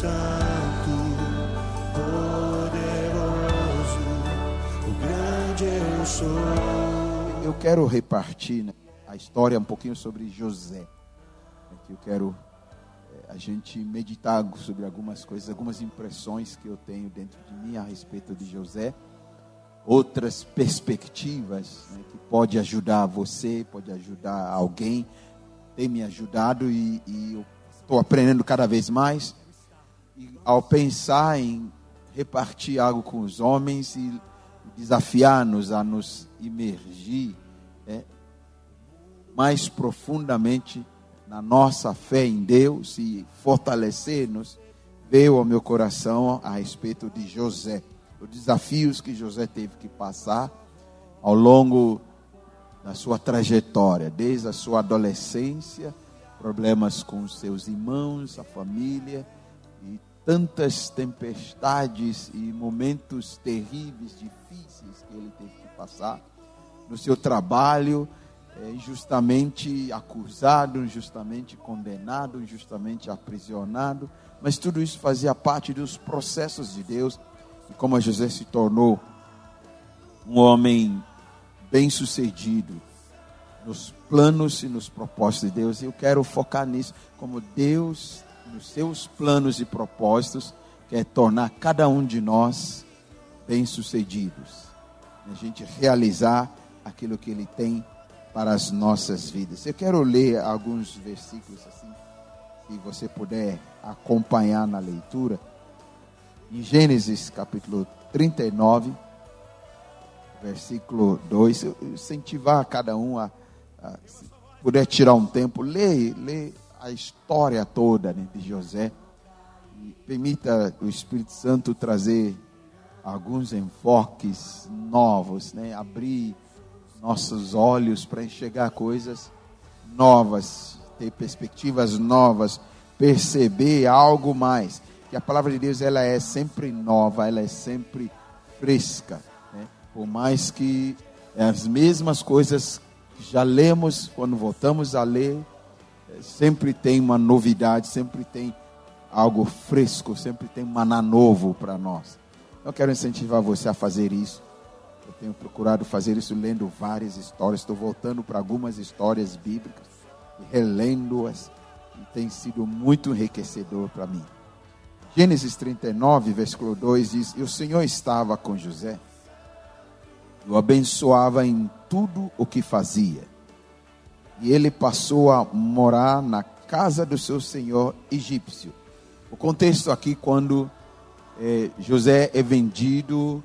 Santo, poderoso, o grande eu sou. Eu quero repartir né, a história um pouquinho sobre José. Eu quero é, a gente meditar sobre algumas coisas, algumas impressões que eu tenho dentro de mim a respeito de José, outras perspectivas né, que pode ajudar você, pode ajudar alguém, tem me ajudado e, e eu estou aprendendo cada vez mais. E ao pensar em repartir algo com os homens e desafiar-nos a nos imergir é, mais profundamente na nossa fé em Deus e fortalecer-nos, veio ao meu coração a respeito de José, os desafios que José teve que passar ao longo da sua trajetória, desde a sua adolescência, problemas com seus irmãos, a família tantas tempestades e momentos terríveis, difíceis que ele teve que passar no seu trabalho, é, injustamente acusado, injustamente condenado, injustamente aprisionado, mas tudo isso fazia parte dos processos de Deus. E como José se tornou um homem bem-sucedido nos planos e nos propósitos de Deus, eu quero focar nisso, como Deus, nos seus planos e propósitos, quer tornar cada um de nós bem-sucedidos. A gente realizar aquilo que Ele tem para as nossas vidas. Eu quero ler alguns versículos assim, se você puder acompanhar na leitura. Em Gênesis capítulo 39, versículo 2, eu incentivar cada um a, a se puder tirar um tempo, ler, ler a história toda né, de José. E permita o Espírito Santo trazer alguns enfoques novos, né? abrir nossos olhos para enxergar coisas novas, ter perspectivas novas, perceber algo mais. Que a palavra de Deus ela é sempre nova, ela é sempre fresca. Né? Por mais que as mesmas coisas já lemos, quando voltamos a ler, sempre tem uma novidade, sempre tem algo fresco, sempre tem maná novo para nós. Eu quero incentivar você a fazer isso eu tenho procurado fazer isso lendo várias histórias. Estou voltando para algumas histórias bíblicas e relendo-as. E tem sido muito enriquecedor para mim. Gênesis 39, versículo 2 diz: E o Senhor estava com José, o abençoava em tudo o que fazia. E ele passou a morar na casa do seu senhor egípcio. O contexto aqui, quando eh, José é vendido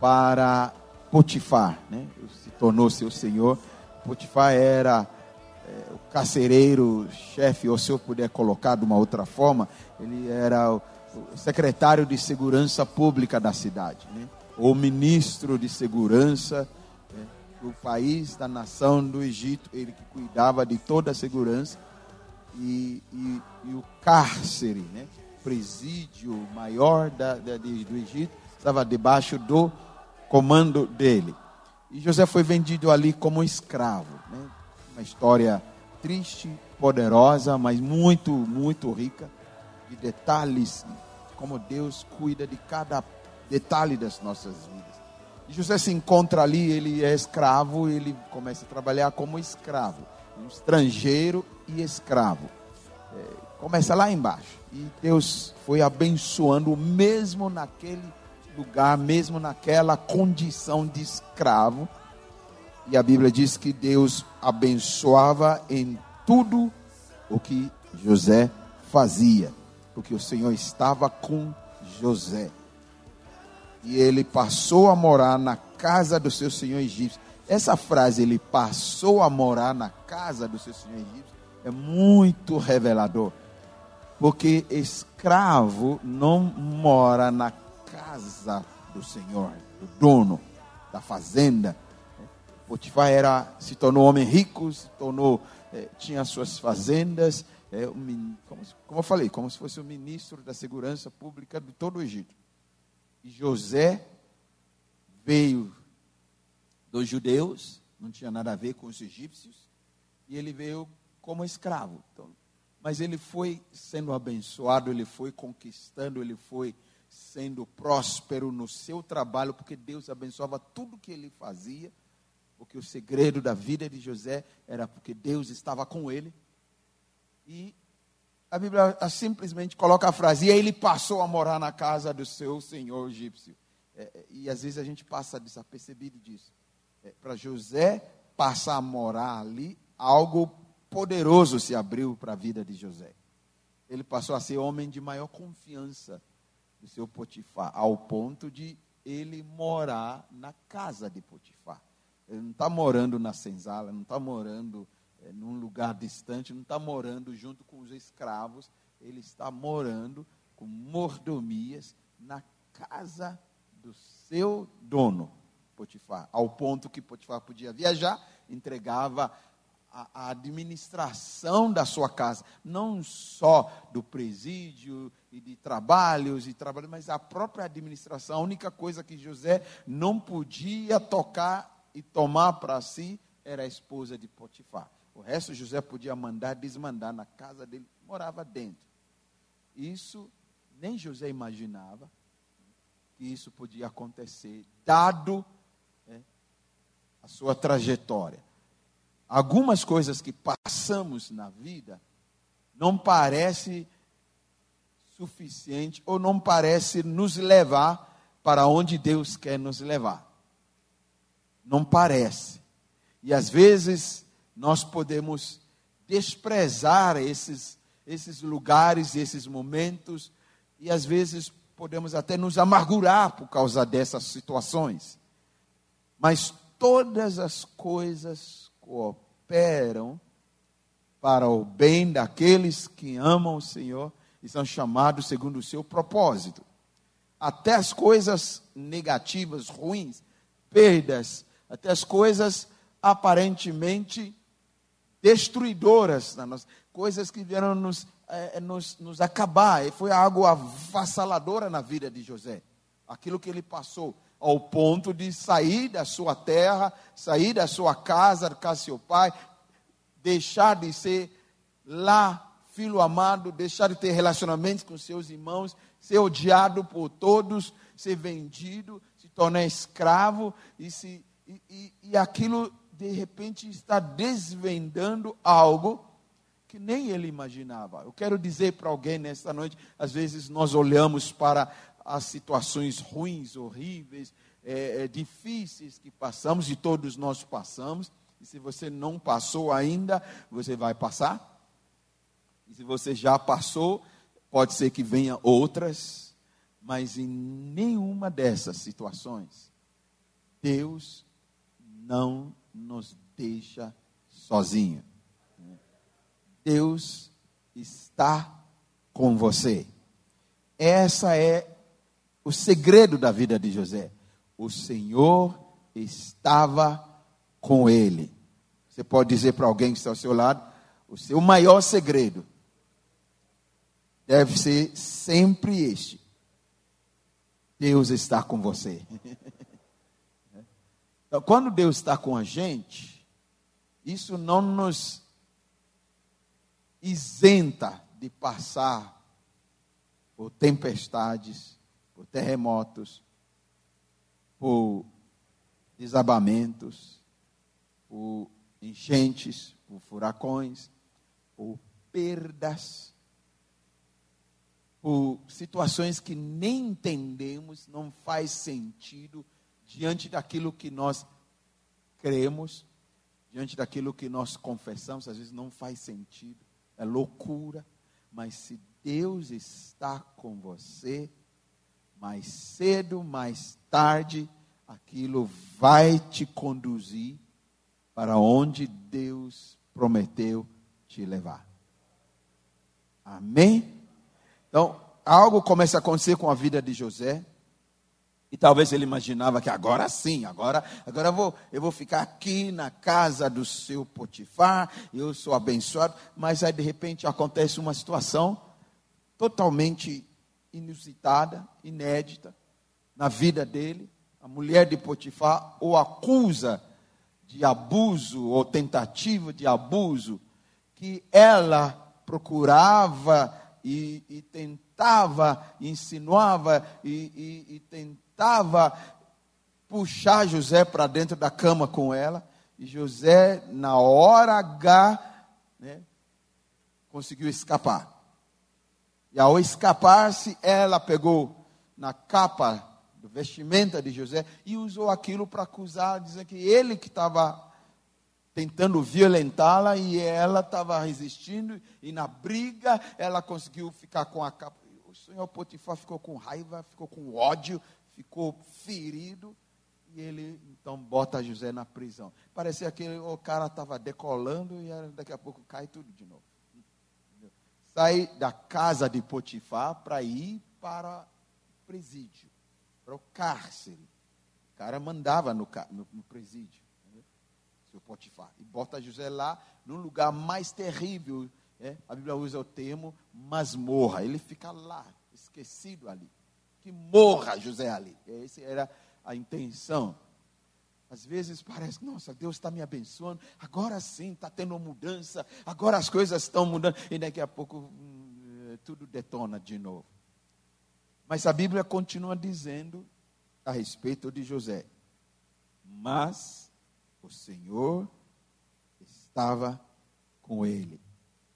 para Potifar, né? se tornou seu senhor. Potifar era é, o carcereiro, chefe, ou se eu puder colocar de uma outra forma, ele era o, o secretário de segurança pública da cidade, né? ou ministro de segurança né? Do país, da nação do Egito, ele que cuidava de toda a segurança. E, e, e o cárcere, né? presídio maior da, da, do Egito, estava debaixo do comando dele. E José foi vendido ali como escravo. Né? Uma história triste, poderosa, mas muito, muito rica de detalhes, como Deus cuida de cada detalhe das nossas vidas. José se encontra ali, ele é escravo, ele começa a trabalhar como escravo, um estrangeiro e escravo. É, começa lá embaixo. E Deus foi abençoando mesmo naquele lugar, mesmo naquela condição de escravo. E a Bíblia diz que Deus abençoava em tudo o que José fazia, porque o Senhor estava com José. E ele passou a morar na casa do seu senhor egípcio. Essa frase, ele passou a morar na casa do seu senhor egípcio, é muito revelador. Porque escravo não mora na casa do Senhor, do dono da fazenda. Potifar era, se tornou homem rico, se tornou, eh, tinha suas fazendas, um, como, como eu falei, como se fosse o ministro da segurança pública de todo o Egito. E José veio dos judeus, não tinha nada a ver com os egípcios, e ele veio como escravo. Então, mas ele foi sendo abençoado, ele foi conquistando, ele foi sendo próspero no seu trabalho, porque Deus abençoava tudo que ele fazia, porque o segredo da vida de José era porque Deus estava com ele. E a Bíblia simplesmente coloca a frase, e ele passou a morar na casa do seu senhor egípcio. É, é e às vezes a gente passa desapercebido disso. É, Para José passar a morar ali, algo poderoso se abriu para a vida de José. Ele passou a ser homem de maior confiança do seu Potifar, ao ponto de ele morar na casa de Potifar. Ele não está morando na senzala, não está morando é, num lugar distante, não está morando junto com os escravos, ele está morando com mordomias na casa do seu dono, Potifar, ao ponto que Potifar podia viajar, entregava a, a administração da sua casa, não só do presídio e de trabalhos e trabalhos, mas a própria administração. A única coisa que José não podia tocar e tomar para si era a esposa de Potifar. O resto José podia mandar desmandar na casa dele, morava dentro. Isso nem José imaginava que isso podia acontecer, dado é, a sua trajetória algumas coisas que passamos na vida não parece suficiente ou não parece nos levar para onde Deus quer nos levar. Não parece. E às vezes nós podemos desprezar esses esses lugares, esses momentos e às vezes podemos até nos amargurar por causa dessas situações. Mas todas as coisas cooperam para o bem daqueles que amam o Senhor e são chamados segundo o seu propósito. Até as coisas negativas, ruins, perdas, até as coisas aparentemente destruidoras, coisas que vieram nos, é, nos, nos acabar. E foi algo avassaladora na vida de José. Aquilo que ele passou ao ponto de sair da sua terra, sair da sua casa, da casa seu pai, deixar de ser lá filho amado, deixar de ter relacionamentos com seus irmãos, ser odiado por todos, ser vendido, se tornar escravo e, se, e, e, e aquilo de repente está desvendando algo que nem ele imaginava. Eu quero dizer para alguém nesta noite, às vezes nós olhamos para as situações ruins, horríveis, é, é, difíceis que passamos, e todos nós passamos. E se você não passou ainda, você vai passar. E se você já passou, pode ser que venha outras, mas em nenhuma dessas situações, Deus não nos deixa sozinho. Deus está com você. Essa é o segredo da vida de José. O Senhor estava com ele. Você pode dizer para alguém que está ao seu lado: o seu maior segredo deve ser sempre este: Deus está com você. Então, quando Deus está com a gente, isso não nos isenta de passar por tempestades, por terremotos, por desabamentos, por enchentes, por furacões, por perdas, por situações que nem entendemos, não faz sentido diante daquilo que nós cremos, diante daquilo que nós confessamos, às vezes não faz sentido, é loucura, mas se Deus está com você, mais cedo, mais tarde, aquilo vai te conduzir para onde Deus prometeu te levar. Amém? Então, algo começa a acontecer com a vida de José. E talvez ele imaginava que agora sim, agora, agora eu vou, eu vou ficar aqui na casa do seu Potifar, eu sou abençoado, mas aí de repente acontece uma situação totalmente inusitada, inédita na vida dele. A mulher de Potifar o acusa de abuso ou tentativa de abuso que ela procurava e, e tentava, insinuava e, e, e tentava puxar José para dentro da cama com ela. E José, na hora H, né, conseguiu escapar. E ao escapar-se, ela pegou na capa do vestimenta de José e usou aquilo para acusar, dizendo que ele que estava tentando violentá-la e ela estava resistindo e na briga ela conseguiu ficar com a capa. O senhor Potifar ficou com raiva, ficou com ódio, ficou ferido e ele então bota José na prisão. Parecia que o cara estava decolando e daqui a pouco cai tudo de novo. Sai da casa de Potifar para ir para o presídio para o cárcere. O cara mandava no, no, no presídio, né? seu Potifar. E bota José lá, num lugar mais terrível. Né? A Bíblia usa o termo masmorra. Ele fica lá, esquecido ali. Que morra José ali. Essa era a intenção. Às vezes parece, nossa, Deus está me abençoando, agora sim está tendo mudança, agora as coisas estão mudando, e daqui a pouco hum, tudo detona de novo. Mas a Bíblia continua dizendo a respeito de José. Mas o Senhor estava com ele.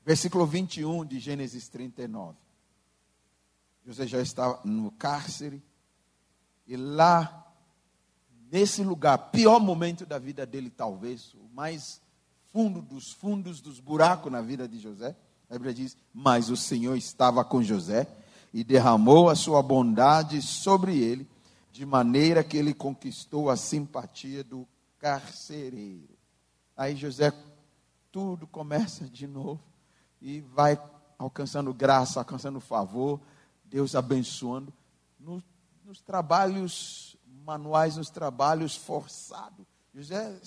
Versículo 21 de Gênesis 39. José já estava no cárcere. E lá, nesse lugar, pior momento da vida dele, talvez, o mais fundo dos fundos dos buracos na vida de José. A Bíblia diz: Mas o Senhor estava com José e derramou a sua bondade sobre ele, de maneira que ele conquistou a simpatia do carcereiro. Aí José, tudo começa de novo e vai alcançando graça, alcançando favor, Deus abençoando. No, nos trabalhos manuais, nos trabalhos forçados. José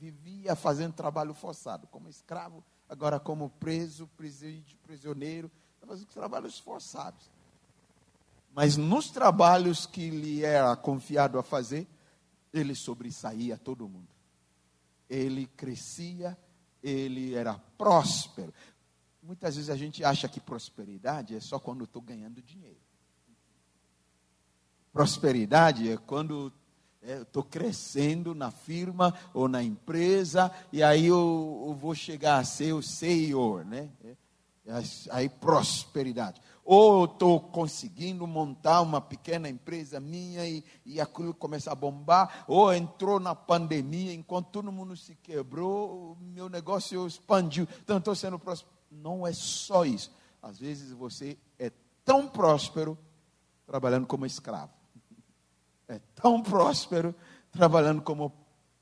vivia fazendo trabalho forçado, como escravo, agora como preso, prisioneiro, fazendo trabalhos forçados. Mas nos trabalhos que lhe era confiado a fazer, ele sobressaía todo mundo. Ele crescia, ele era próspero. Muitas vezes a gente acha que prosperidade é só quando estou ganhando dinheiro. Prosperidade é quando estou é, crescendo na firma ou na empresa e aí eu, eu vou chegar a ser o CEO, né? É, aí prosperidade ou estou conseguindo montar uma pequena empresa minha e, e aquilo começa a bombar, ou entrou na pandemia, enquanto todo mundo se quebrou, meu negócio expandiu, então estou sendo próspero. Não é só isso. Às vezes você é tão próspero trabalhando como escravo, é tão próspero trabalhando como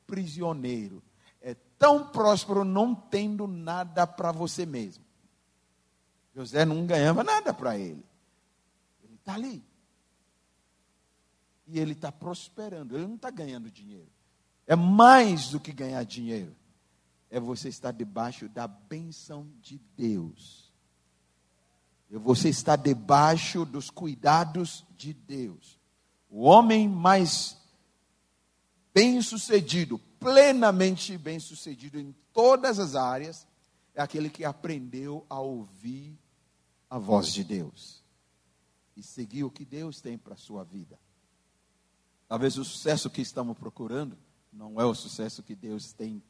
prisioneiro, é tão próspero não tendo nada para você mesmo. José não ganhava nada para ele. Ele está ali. E ele está prosperando. Ele não está ganhando dinheiro. É mais do que ganhar dinheiro. É você estar debaixo da bênção de Deus. É você estar debaixo dos cuidados de Deus. O homem mais bem-sucedido, plenamente bem-sucedido em todas as áreas, é aquele que aprendeu a ouvir a voz de Deus e seguir o que Deus tem para a sua vida. Talvez o sucesso que estamos procurando não é o sucesso que Deus tem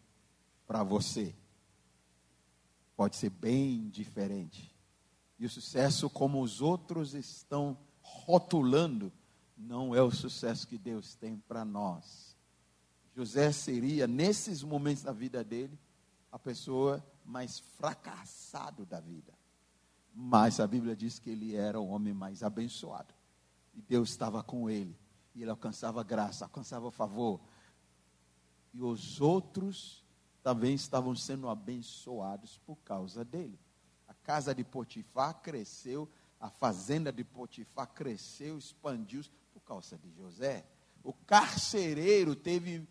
para você. Pode ser bem diferente. E o sucesso, como os outros estão rotulando, não é o sucesso que Deus tem para nós. José seria, nesses momentos da vida dele, a pessoa mais fracassado da vida. Mas a Bíblia diz que ele era o homem mais abençoado. E Deus estava com ele. E ele alcançava graça, alcançava favor. E os outros também estavam sendo abençoados por causa dele. A casa de Potifar cresceu, a fazenda de Potifar cresceu, expandiu por causa de José. O carcereiro teve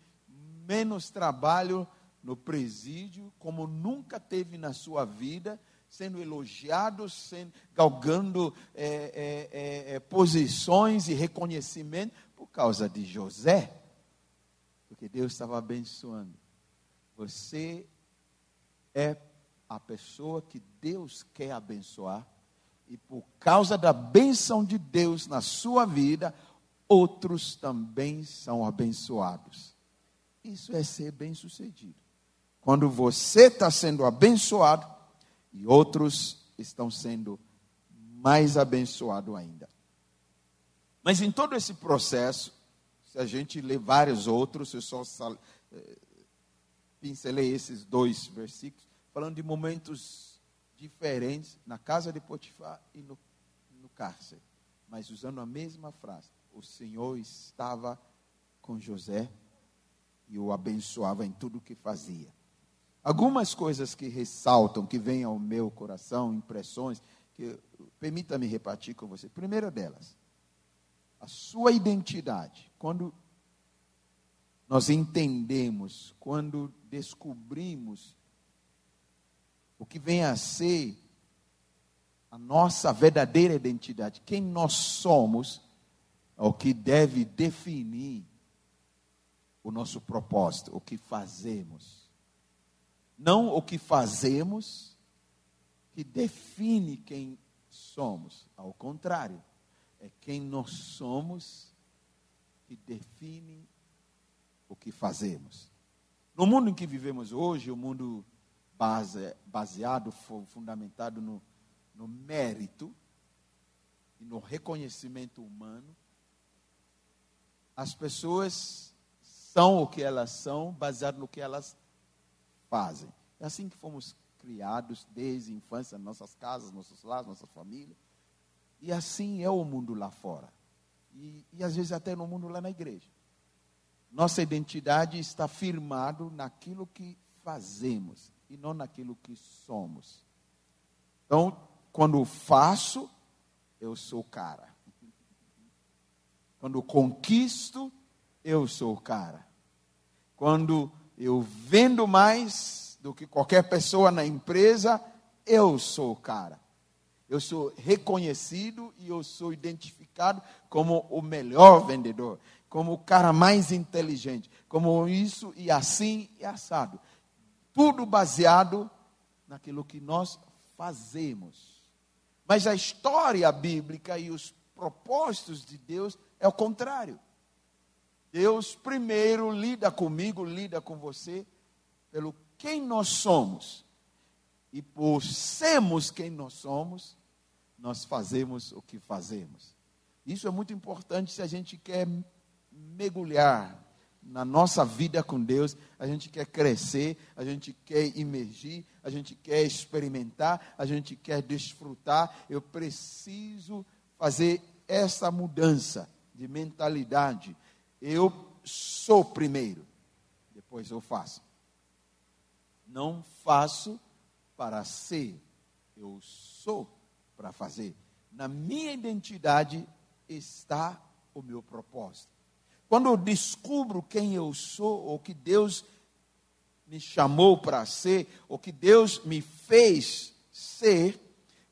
menos trabalho no presídio, como nunca teve na sua vida, sendo elogiados, sendo, galgando é, é, é, é, posições e reconhecimento por causa de José, porque Deus estava abençoando. Você é a pessoa que Deus quer abençoar e por causa da bênção de Deus na sua vida, outros também são abençoados. Isso é ser bem-sucedido. Quando você está sendo abençoado e outros estão sendo mais abençoados ainda. Mas em todo esse processo, se a gente ler vários outros, eu só pincelei esses dois versículos, falando de momentos diferentes na casa de Potifar e no, no cárcere, mas usando a mesma frase. O Senhor estava com José e o abençoava em tudo o que fazia. Algumas coisas que ressaltam, que vêm ao meu coração, impressões, que permita-me repartir com você. Primeira delas, a sua identidade. Quando nós entendemos, quando descobrimos o que vem a ser a nossa verdadeira identidade, quem nós somos, é o que deve definir o nosso propósito, o que fazemos. Não o que fazemos que define quem somos, ao contrário, é quem nós somos que define o que fazemos. No mundo em que vivemos hoje, o um mundo base, baseado, fundamentado no, no mérito e no reconhecimento humano, as pessoas são o que elas são, baseado no que elas fazem. É assim que fomos criados desde a infância, nossas casas, nossos lares, nossas famílias. E assim é o mundo lá fora. E, e às vezes até no mundo lá na igreja. Nossa identidade está firmado naquilo que fazemos e não naquilo que somos. Então, quando faço, eu sou o cara. Quando conquisto, eu sou o cara. Quando eu vendo mais do que qualquer pessoa na empresa, eu sou o cara. Eu sou reconhecido e eu sou identificado como o melhor vendedor, como o cara mais inteligente, como isso e assim e assado. Tudo baseado naquilo que nós fazemos. Mas a história bíblica e os propósitos de Deus é o contrário. Deus primeiro lida comigo, lida com você, pelo quem nós somos. E por sermos quem nós somos, nós fazemos o que fazemos. Isso é muito importante se a gente quer mergulhar na nossa vida com Deus, a gente quer crescer, a gente quer emergir, a gente quer experimentar, a gente quer desfrutar. Eu preciso fazer essa mudança de mentalidade. Eu sou primeiro, depois eu faço. Não faço para ser, eu sou para fazer. Na minha identidade está o meu propósito. Quando eu descubro quem eu sou, ou que Deus me chamou para ser, ou que Deus me fez ser,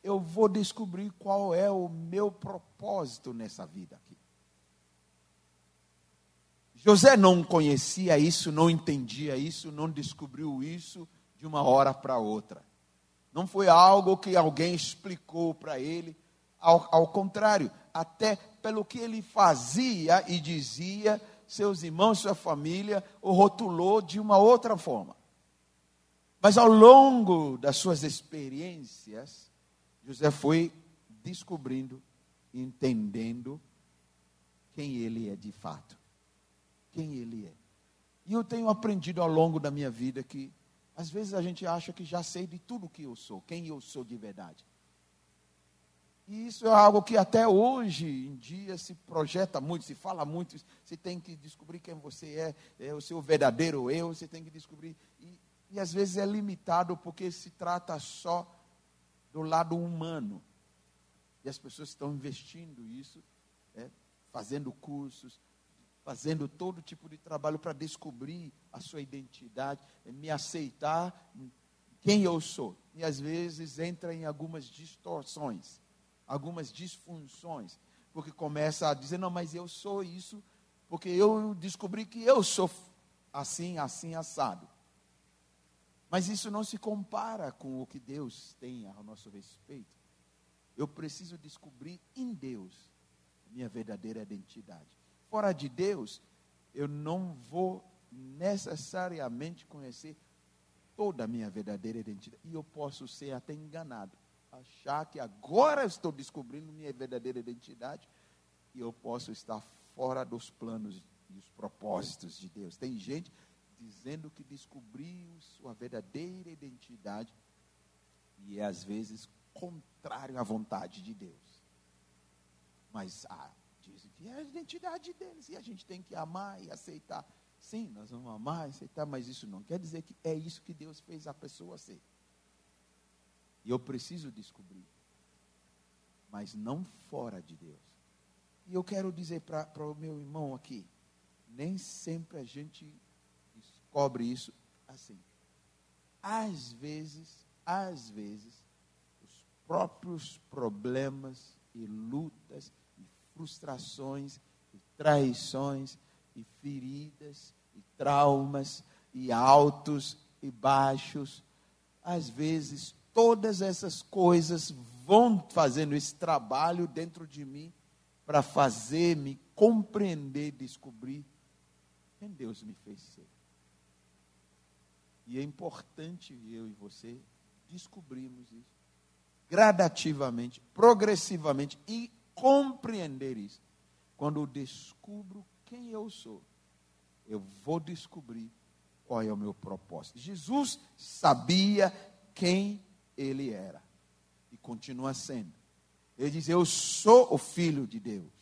eu vou descobrir qual é o meu propósito nessa vida aqui. José não conhecia isso, não entendia isso, não descobriu isso de uma hora para outra. Não foi algo que alguém explicou para ele. Ao, ao contrário, até pelo que ele fazia e dizia, seus irmãos, sua família o rotulou de uma outra forma. Mas ao longo das suas experiências, José foi descobrindo, entendendo quem ele é de fato. Quem ele é. E eu tenho aprendido ao longo da minha vida que às vezes a gente acha que já sei de tudo que eu sou, quem eu sou de verdade. E isso é algo que até hoje em dia se projeta muito, se fala muito. Você tem que descobrir quem você é, é o seu verdadeiro eu, você tem que descobrir. E, e às vezes é limitado porque se trata só do lado humano. E as pessoas estão investindo isso, é, fazendo cursos, fazendo todo tipo de trabalho para descobrir a sua identidade, me aceitar quem eu sou. E às vezes entra em algumas distorções, algumas disfunções, porque começa a dizer: não, mas eu sou isso, porque eu descobri que eu sou assim, assim, assado. Mas isso não se compara com o que Deus tem ao nosso respeito. Eu preciso descobrir em Deus minha verdadeira identidade. Fora de Deus, eu não vou necessariamente conhecer toda a minha verdadeira identidade. E eu posso ser até enganado, achar que agora estou descobrindo minha verdadeira identidade e eu posso estar fora dos planos e os propósitos de Deus. Tem gente dizendo que descobriu sua verdadeira identidade e é às vezes contrário à vontade de Deus. Mas ah, dizem que é a identidade deles e a gente tem que amar e aceitar. Sim, nós vamos amar e aceitar, mas isso não quer dizer que é isso que Deus fez a pessoa ser. E eu preciso descobrir, mas não fora de Deus. E eu quero dizer para o meu irmão aqui, nem sempre a gente descobre isso assim. Às vezes, às vezes, os próprios problemas e lutas e frustrações e traições e feridas e traumas e altos e baixos, às vezes todas essas coisas vão fazendo esse trabalho dentro de mim para fazer-me compreender, descobrir quem Deus me fez ser. E é importante eu e você descobrirmos isso gradativamente, progressivamente e compreender isso. Quando eu descubro quem eu sou, eu vou descobrir qual é o meu propósito. Jesus sabia quem ele era e continua sendo. Ele diz: Eu sou o filho de Deus.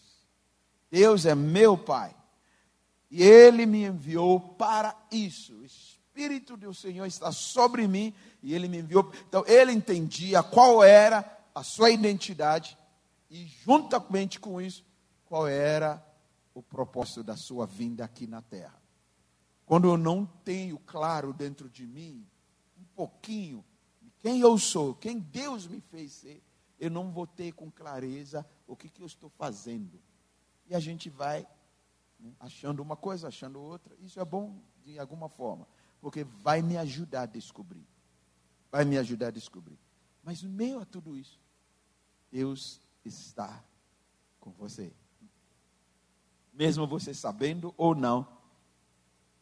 Deus é meu Pai. E Ele me enviou para isso. O Espírito do Senhor está sobre mim e Ele me enviou. Então, ele entendia qual era a sua identidade e, juntamente com isso, qual era o propósito da sua vinda aqui na terra. Quando eu não tenho claro dentro de mim, um pouquinho, quem eu sou, quem Deus me fez ser, eu não vou ter com clareza o que, que eu estou fazendo. E a gente vai né, achando uma coisa, achando outra. Isso é bom de alguma forma, porque vai me ajudar a descobrir. Vai me ajudar a descobrir. Mas no meio a tudo isso, Deus está com você. Mesmo você sabendo ou não,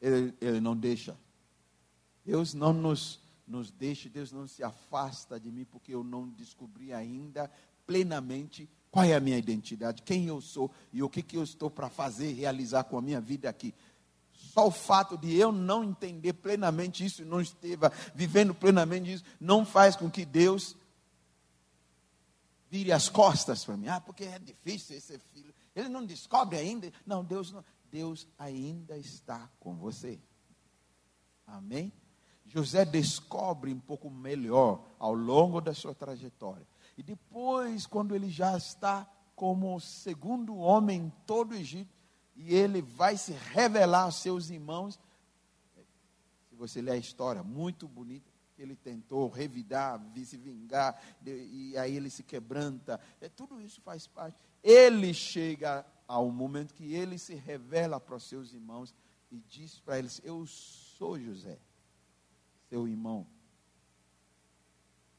Ele, ele não deixa. Deus não nos nos deixe, Deus não se afasta de mim, porque eu não descobri ainda plenamente qual é a minha identidade, quem eu sou e o que, que eu estou para fazer, realizar com a minha vida aqui. Só o fato de eu não entender plenamente isso, não esteja vivendo plenamente isso, não faz com que Deus vire as costas para mim. Ah, porque é difícil ser filho. Ele não descobre ainda. Não, Deus não. Deus ainda está com você. Amém? José descobre um pouco melhor ao longo da sua trajetória. E depois, quando ele já está como o segundo homem em todo o Egito, e ele vai se revelar aos seus irmãos. Se você ler a história, muito bonita, ele tentou revidar, se vingar, e aí ele se quebranta. É, tudo isso faz parte. Ele chega ao momento que ele se revela para os seus irmãos e diz para eles: Eu sou José seu irmão.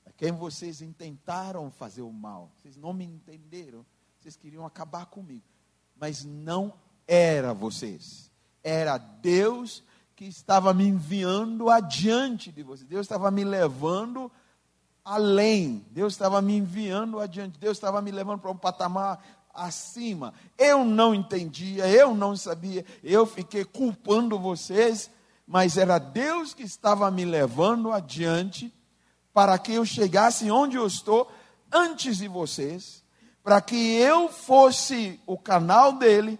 A quem vocês intentaram fazer o mal. Vocês não me entenderam. Vocês queriam acabar comigo. Mas não era vocês. Era Deus que estava me enviando adiante de vocês. Deus estava me levando além. Deus estava me enviando adiante. Deus estava me levando para um patamar acima. Eu não entendia, eu não sabia. Eu fiquei culpando vocês mas era Deus que estava me levando adiante para que eu chegasse onde eu estou antes de vocês, para que eu fosse o canal dele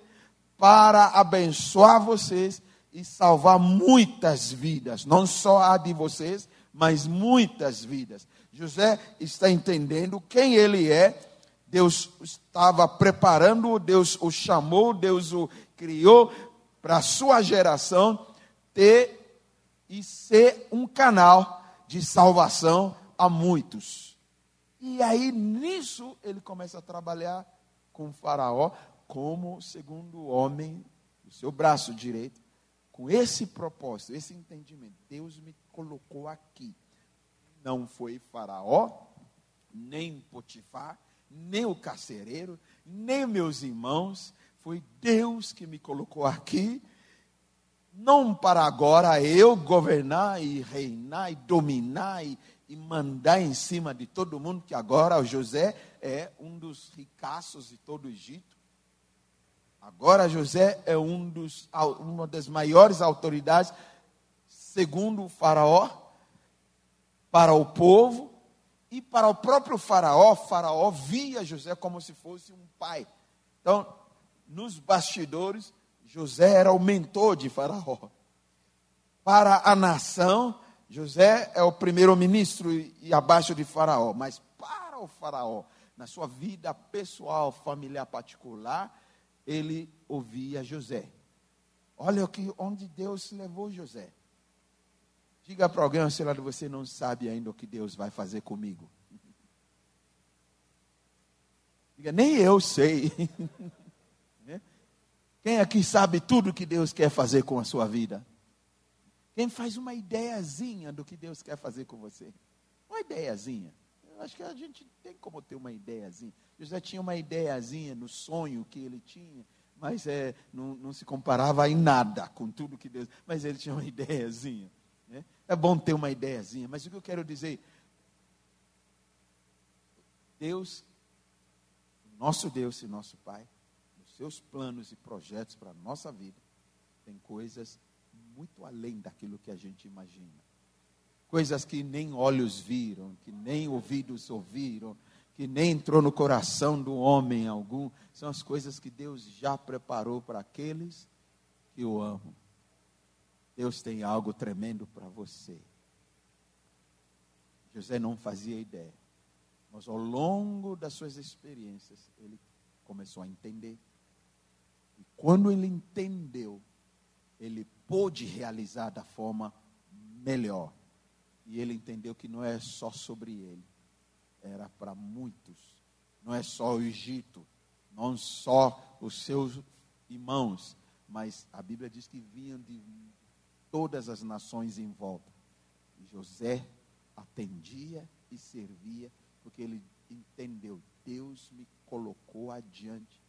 para abençoar vocês e salvar muitas vidas, não só a de vocês, mas muitas vidas. José está entendendo quem ele é, Deus estava preparando, Deus o chamou, Deus o criou para a sua geração ter e ser um canal de salvação a muitos. E aí nisso ele começa a trabalhar com Faraó como segundo homem, o seu braço direito, com esse propósito, esse entendimento, Deus me colocou aqui. Não foi Faraó, nem Potifar, nem o carcereiro, nem meus irmãos, foi Deus que me colocou aqui, não para agora eu governar e reinar e dominar e, e mandar em cima de todo mundo, que agora o José é um dos ricaços de todo o Egito. Agora José é um dos, uma das maiores autoridades, segundo o faraó, para o povo e para o próprio faraó. Faraó via José como se fosse um pai. Então, nos bastidores, José era o mentor de faraó. Para a nação, José é o primeiro-ministro e abaixo de Faraó, mas para o Faraó, na sua vida pessoal, familiar, particular, ele ouvia José. Olha que, onde Deus levou José. Diga para alguém seu lado, você não sabe ainda o que Deus vai fazer comigo. Diga, nem eu sei. Quem aqui sabe tudo que Deus quer fazer com a sua vida? Quem faz uma ideiazinha do que Deus quer fazer com você? Uma ideiazinha. Eu acho que a gente tem como ter uma ideiazinha. José tinha uma ideiazinha no sonho que ele tinha, mas é, não, não se comparava em nada com tudo que Deus. Mas ele tinha uma ideiazinha. Né? É bom ter uma ideiazinha, mas o que eu quero dizer? Deus, nosso Deus e nosso Pai, seus planos e projetos para a nossa vida, tem coisas muito além daquilo que a gente imagina. Coisas que nem olhos viram, que nem ouvidos ouviram, que nem entrou no coração do homem algum, são as coisas que Deus já preparou para aqueles que o amam. Deus tem algo tremendo para você. José não fazia ideia, mas ao longo das suas experiências, ele começou a entender. Quando ele entendeu, ele pôde realizar da forma melhor. E ele entendeu que não é só sobre ele, era para muitos. Não é só o Egito, não só os seus irmãos, mas a Bíblia diz que vinham de todas as nações em volta. E José atendia e servia, porque ele entendeu: Deus me colocou adiante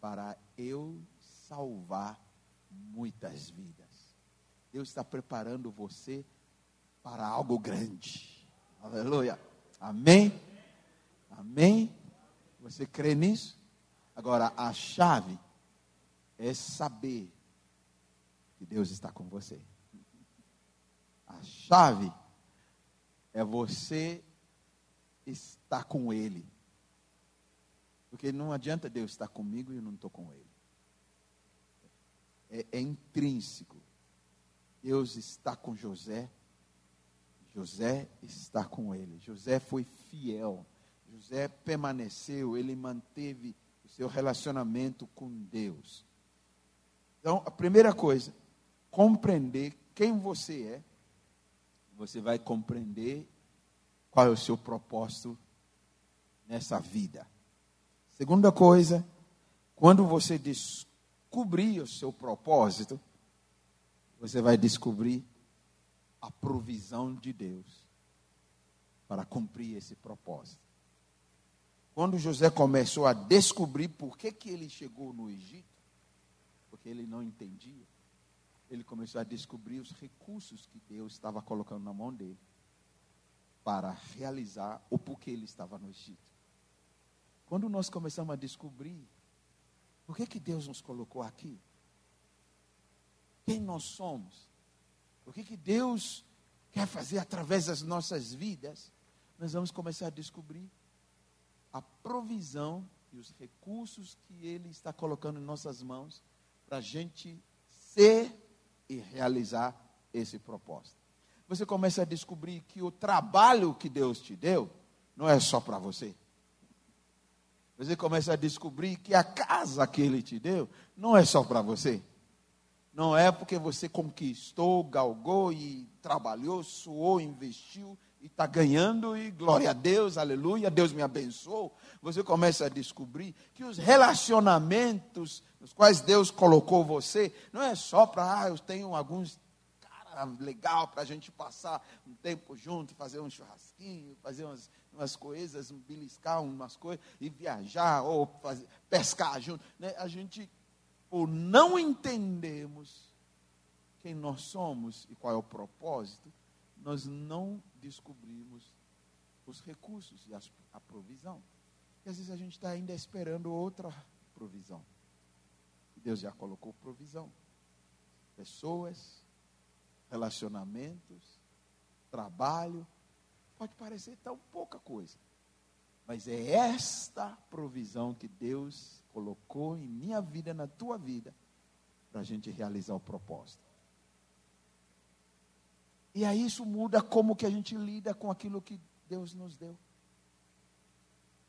para eu salvar muitas vidas. Deus está preparando você para algo grande. Aleluia. Amém? Amém? Você crê nisso? Agora, a chave é saber que Deus está com você. A chave é você estar com Ele. Porque não adianta Deus estar comigo e eu não estou com Ele. É, é intrínseco. Deus está com José, José está com ele. José foi fiel, José permaneceu, ele manteve o seu relacionamento com Deus. Então, a primeira coisa, compreender quem você é, você vai compreender qual é o seu propósito nessa vida. Segunda coisa, quando você descobrir o seu propósito, você vai descobrir a provisão de Deus para cumprir esse propósito. Quando José começou a descobrir por que, que ele chegou no Egito, porque ele não entendia, ele começou a descobrir os recursos que Deus estava colocando na mão dele para realizar o porquê ele estava no Egito. Quando nós começamos a descobrir por que, que Deus nos colocou aqui, quem nós somos, o que, que Deus quer fazer através das nossas vidas, nós vamos começar a descobrir a provisão e os recursos que Ele está colocando em nossas mãos para a gente ser e realizar esse propósito. Você começa a descobrir que o trabalho que Deus te deu não é só para você. Você começa a descobrir que a casa que Ele te deu não é só para você. Não é porque você conquistou, galgou e trabalhou, suou, investiu e está ganhando, e glória a Deus, aleluia, Deus me abençoou. Você começa a descobrir que os relacionamentos nos quais Deus colocou você, não é só para, ah, eu tenho alguns cara legal para a gente passar um tempo junto, fazer um churrasquinho, fazer umas, umas coisas, beliscar umas coisas, e viajar, ou fazer, pescar junto. Né? A gente, por não entendermos quem nós somos e qual é o propósito, nós não descobrimos os recursos e a provisão. E às vezes a gente está ainda esperando outra provisão. Deus já colocou provisão. Pessoas, relacionamentos, trabalho. Pode parecer tão pouca coisa. Mas é esta provisão que Deus colocou em minha vida, na tua vida, para a gente realizar o propósito. E aí isso muda como que a gente lida com aquilo que Deus nos deu.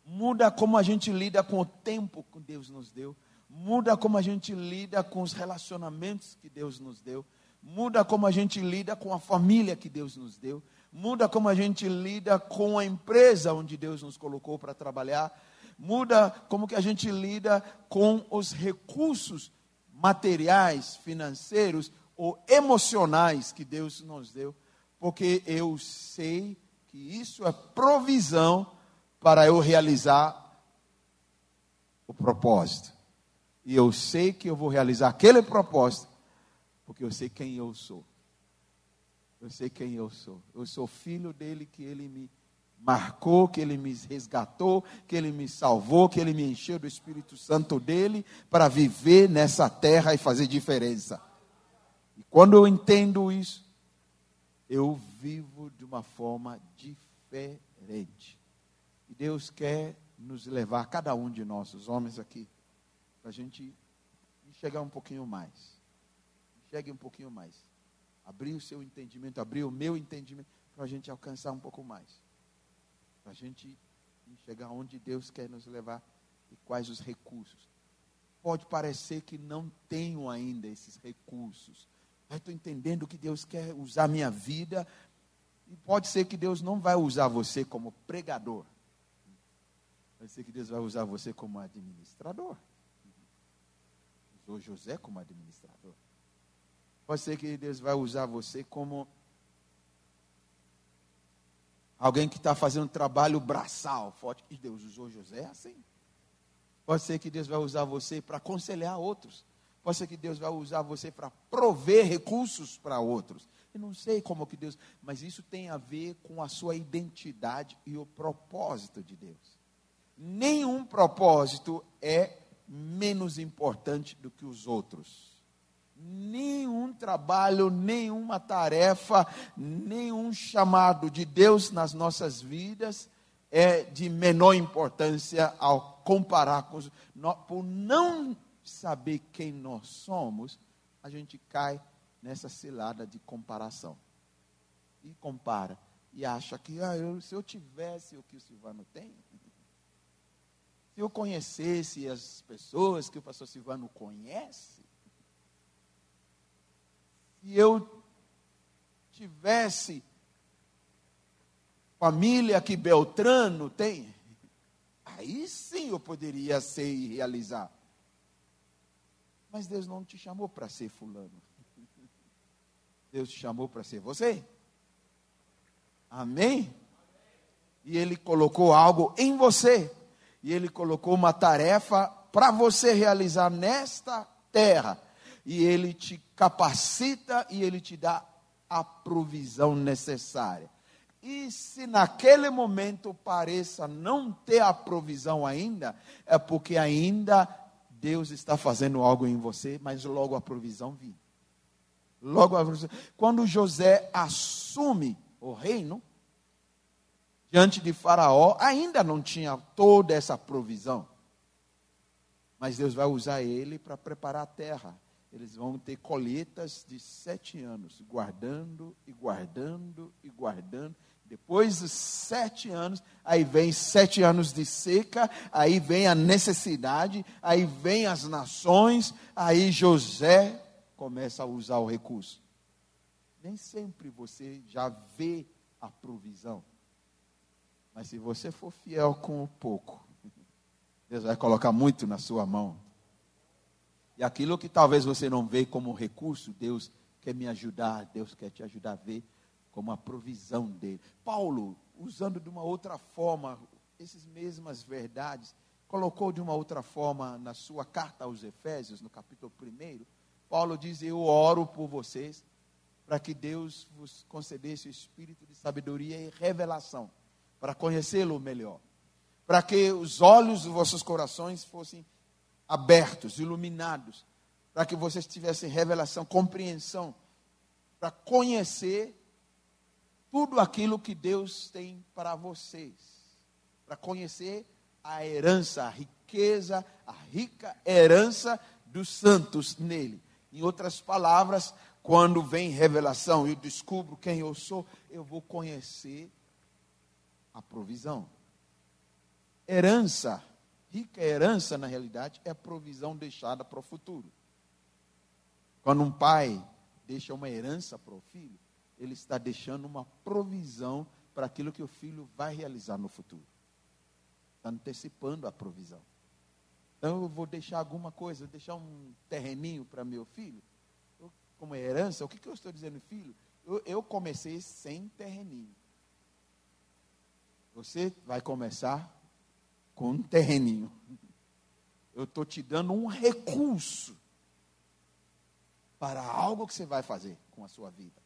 Muda como a gente lida com o tempo que Deus nos deu muda como a gente lida com os relacionamentos que Deus nos deu, muda como a gente lida com a família que Deus nos deu, muda como a gente lida com a empresa onde Deus nos colocou para trabalhar, muda como que a gente lida com os recursos materiais, financeiros ou emocionais que Deus nos deu, porque eu sei que isso é provisão para eu realizar o propósito. E eu sei que eu vou realizar aquele propósito, porque eu sei quem eu sou. Eu sei quem eu sou. Eu sou filho dele, que ele me marcou, que ele me resgatou, que ele me salvou, que ele me encheu do Espírito Santo dele para viver nessa terra e fazer diferença. E quando eu entendo isso, eu vivo de uma forma diferente. E Deus quer nos levar, cada um de nós, os homens aqui, para a gente enxergar um pouquinho mais. Enxergue um pouquinho mais. Abrir o seu entendimento, abrir o meu entendimento, para a gente alcançar um pouco mais. Para a gente enxergar onde Deus quer nos levar e quais os recursos. Pode parecer que não tenho ainda esses recursos. Mas estou entendendo que Deus quer usar minha vida. E pode ser que Deus não vai usar você como pregador. Pode ser que Deus vai usar você como administrador usou José como administrador. Pode ser que Deus vai usar você como alguém que está fazendo trabalho braçal forte. E Deus usou José assim. Pode ser que Deus vai usar você para aconselhar outros. Pode ser que Deus vai usar você para prover recursos para outros. Eu não sei como que Deus, mas isso tem a ver com a sua identidade e o propósito de Deus. Nenhum propósito é menos importante do que os outros. Nenhum trabalho, nenhuma tarefa, nenhum chamado de Deus nas nossas vidas é de menor importância ao comparar com os. Por não saber quem nós somos, a gente cai nessa cilada de comparação. E compara. E acha que ah, eu, se eu tivesse o que o Silvano tem, se eu conhecesse as pessoas que o pastor Silvano conhece, se eu tivesse família que Beltrano tem, aí sim eu poderia ser e realizar. Mas Deus não te chamou para ser fulano. Deus te chamou para ser você. Amém? E Ele colocou algo em você e Ele colocou uma tarefa para você realizar nesta terra. E Ele te capacita e Ele te dá a provisão necessária. E se naquele momento pareça não ter a provisão ainda, é porque ainda Deus está fazendo algo em você, mas logo a provisão vem. Logo a provisão. Quando José assume o reino, diante de Faraó, ainda não tinha toda essa provisão. Mas Deus vai usar ele para preparar a terra. Eles vão ter colheitas de sete anos, guardando e guardando e guardando. Depois dos sete anos, aí vem sete anos de seca, aí vem a necessidade, aí vem as nações, aí José começa a usar o recurso. Nem sempre você já vê a provisão. Mas se você for fiel com o pouco, Deus vai colocar muito na sua mão. E aquilo que talvez você não vê como recurso, Deus quer me ajudar, Deus quer te ajudar a ver como a provisão dele. Paulo, usando de uma outra forma essas mesmas verdades, colocou de uma outra forma na sua carta aos Efésios, no capítulo 1. Paulo diz: Eu oro por vocês, para que Deus vos concedesse o espírito de sabedoria e revelação, para conhecê-lo melhor, para que os olhos dos vossos corações fossem abertos, iluminados, para que vocês tivessem revelação, compreensão, para conhecer tudo aquilo que Deus tem para vocês, para conhecer a herança, a riqueza, a rica herança dos santos nele. Em outras palavras, quando vem revelação e eu descubro quem eu sou, eu vou conhecer a provisão. Herança Rica herança, na realidade, é a provisão deixada para o futuro. Quando um pai deixa uma herança para o filho, ele está deixando uma provisão para aquilo que o filho vai realizar no futuro. Está antecipando a provisão. Então eu vou deixar alguma coisa, deixar um terreninho para meu filho, eu, como herança, o que, que eu estou dizendo, filho? Eu, eu comecei sem terreninho. Você vai começar com um terreninho. Eu estou te dando um recurso para algo que você vai fazer com a sua vida.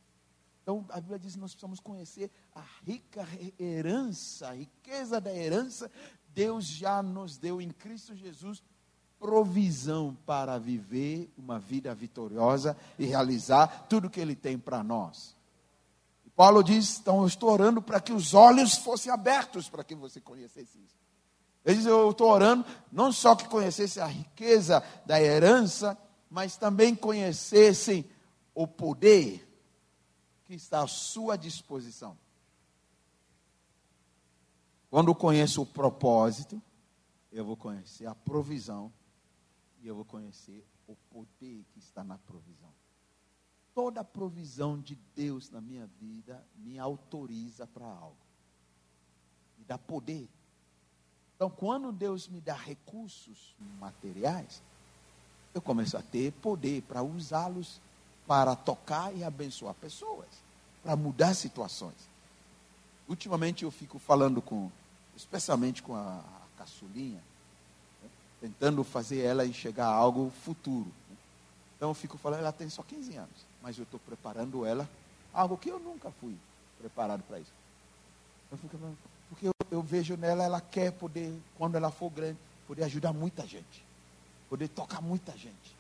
Então, a Bíblia diz que nós precisamos conhecer a rica herança, a riqueza da herança. Deus já nos deu em Cristo Jesus provisão para viver uma vida vitoriosa e realizar tudo que Ele tem para nós. E Paulo diz: então, eu estou orando para que os olhos fossem abertos para que você conhecesse isso. Ele diz: Eu estou orando, não só que conhecessem a riqueza da herança, mas também conhecessem o poder que está à sua disposição. Quando conheço o propósito, eu vou conhecer a provisão e eu vou conhecer o poder que está na provisão. Toda a provisão de Deus na minha vida me autoriza para algo, me dá poder então, quando Deus me dá recursos materiais, eu começo a ter poder para usá-los para tocar e abençoar pessoas, para mudar situações. Ultimamente eu fico falando com, especialmente com a, a caçulinha, né, tentando fazer ela enxergar algo futuro. Né. Então eu fico falando, ela tem só 15 anos, mas eu estou preparando ela algo que eu nunca fui preparado para isso. Eu fico falando, porque eu, eu vejo nela, ela quer poder, quando ela for grande, poder ajudar muita gente, poder tocar muita gente,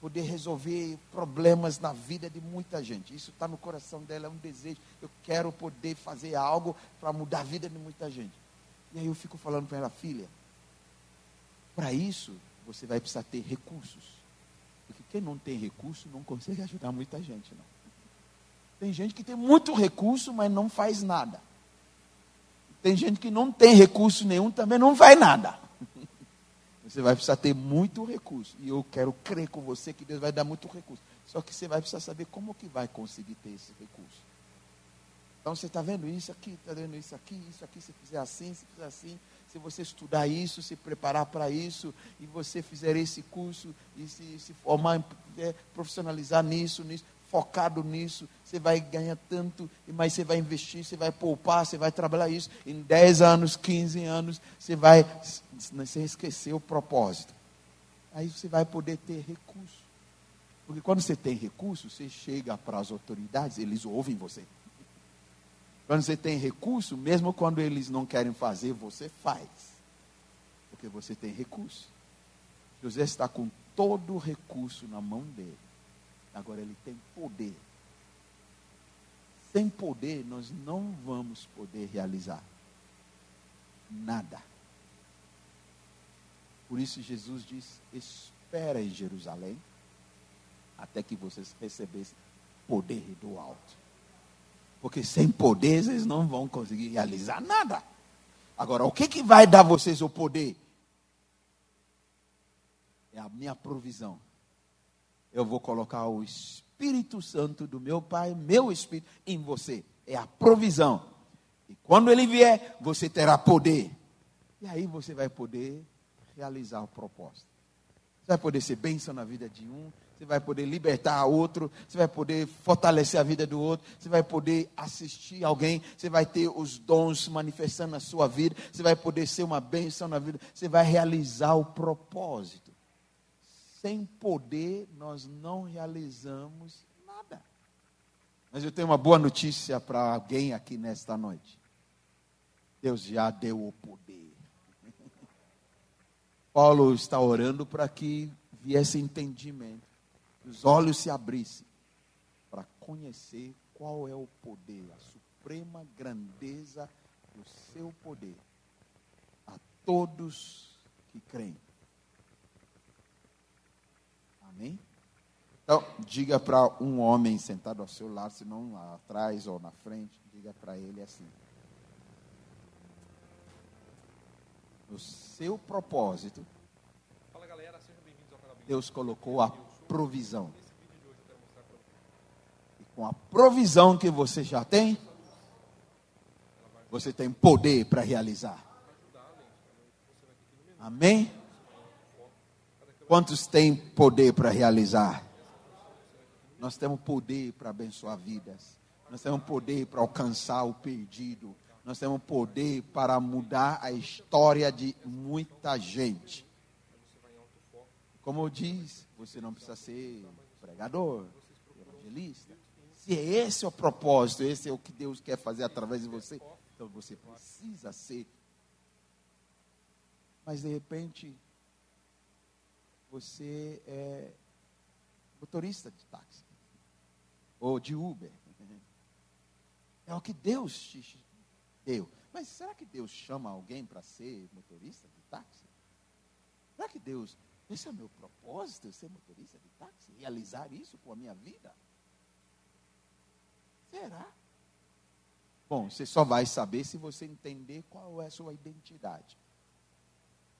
poder resolver problemas na vida de muita gente. Isso está no coração dela, é um desejo. Eu quero poder fazer algo para mudar a vida de muita gente. E aí eu fico falando para ela, filha, para isso você vai precisar ter recursos. Porque quem não tem recurso não consegue ajudar muita gente, não. Tem gente que tem muito recurso, mas não faz nada. Tem gente que não tem recurso nenhum, também não vai nada. Você vai precisar ter muito recurso. E eu quero crer com você que Deus vai dar muito recurso. Só que você vai precisar saber como que vai conseguir ter esse recurso. Então você está vendo isso aqui, está vendo isso aqui, isso aqui, se fizer assim, se fizer assim, se você estudar isso, se preparar para isso, e você fizer esse curso, e se, se formar, é, profissionalizar nisso, nisso, focado nisso, você vai ganhar tanto, mas você vai investir, você vai poupar, você vai trabalhar isso. Em 10 anos, 15 anos, você vai você esquecer o propósito. Aí você vai poder ter recurso. Porque quando você tem recurso, você chega para as autoridades, eles ouvem você. Quando você tem recurso, mesmo quando eles não querem fazer, você faz. Porque você tem recurso. José está com todo o recurso na mão dele. Agora ele tem poder. Sem poder, nós não vamos poder realizar nada. Por isso Jesus diz: espera em Jerusalém, até que vocês recebessem poder do alto. Porque sem poder, vocês não vão conseguir realizar nada. Agora, o que, que vai dar vocês o poder? É a minha provisão eu vou colocar o Espírito Santo do meu Pai, meu Espírito, em você. É a provisão. E quando ele vier, você terá poder. E aí você vai poder realizar o propósito. Você vai poder ser bênção na vida de um, você vai poder libertar outro, você vai poder fortalecer a vida do outro, você vai poder assistir alguém, você vai ter os dons manifestando na sua vida, você vai poder ser uma bênção na vida, você vai realizar o propósito. Sem poder, nós não realizamos nada. Mas eu tenho uma boa notícia para alguém aqui nesta noite. Deus já deu o poder. Paulo está orando para que viesse entendimento os olhos se abrissem para conhecer qual é o poder, a suprema grandeza do seu poder a todos que creem. Amém? Então, diga para um homem sentado ao seu lado, se não lá atrás ou na frente, diga para ele assim: No seu propósito, Deus colocou a provisão. E com a provisão que você já tem, você tem poder para realizar. Amém? Quantos têm poder para realizar? Nós temos poder para abençoar vidas. Nós temos poder para alcançar o perdido. Nós temos poder para mudar a história de muita gente. Como diz, você não precisa ser pregador, evangelista. Se esse é o propósito, esse é o que Deus quer fazer através de você, então você precisa ser. Mas de repente, você é motorista de táxi ou de Uber. É o que Deus te deu. Mas será que Deus chama alguém para ser motorista de táxi? Será que Deus esse é o meu propósito, ser motorista de táxi, realizar isso com a minha vida? Será? Bom, você só vai saber se você entender qual é a sua identidade.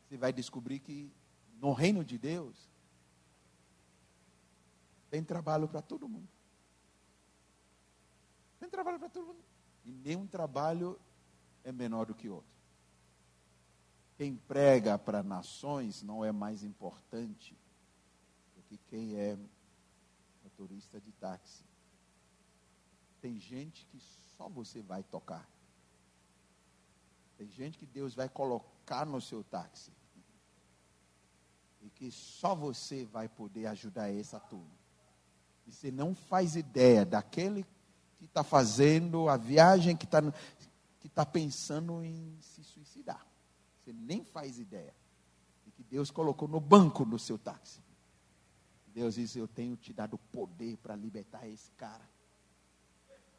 Você vai descobrir que no reino de Deus tem trabalho para todo mundo. Tem trabalho para todo mundo. E nenhum trabalho é menor do que outro. Quem prega para nações não é mais importante do que quem é motorista de táxi. Tem gente que só você vai tocar. Tem gente que Deus vai colocar no seu táxi. E que só você vai poder ajudar essa turma. E você não faz ideia daquele que está fazendo a viagem, que está que tá pensando em se suicidar. Você nem faz ideia. E que Deus colocou no banco do seu táxi. Deus diz: Eu tenho te dado poder para libertar esse cara.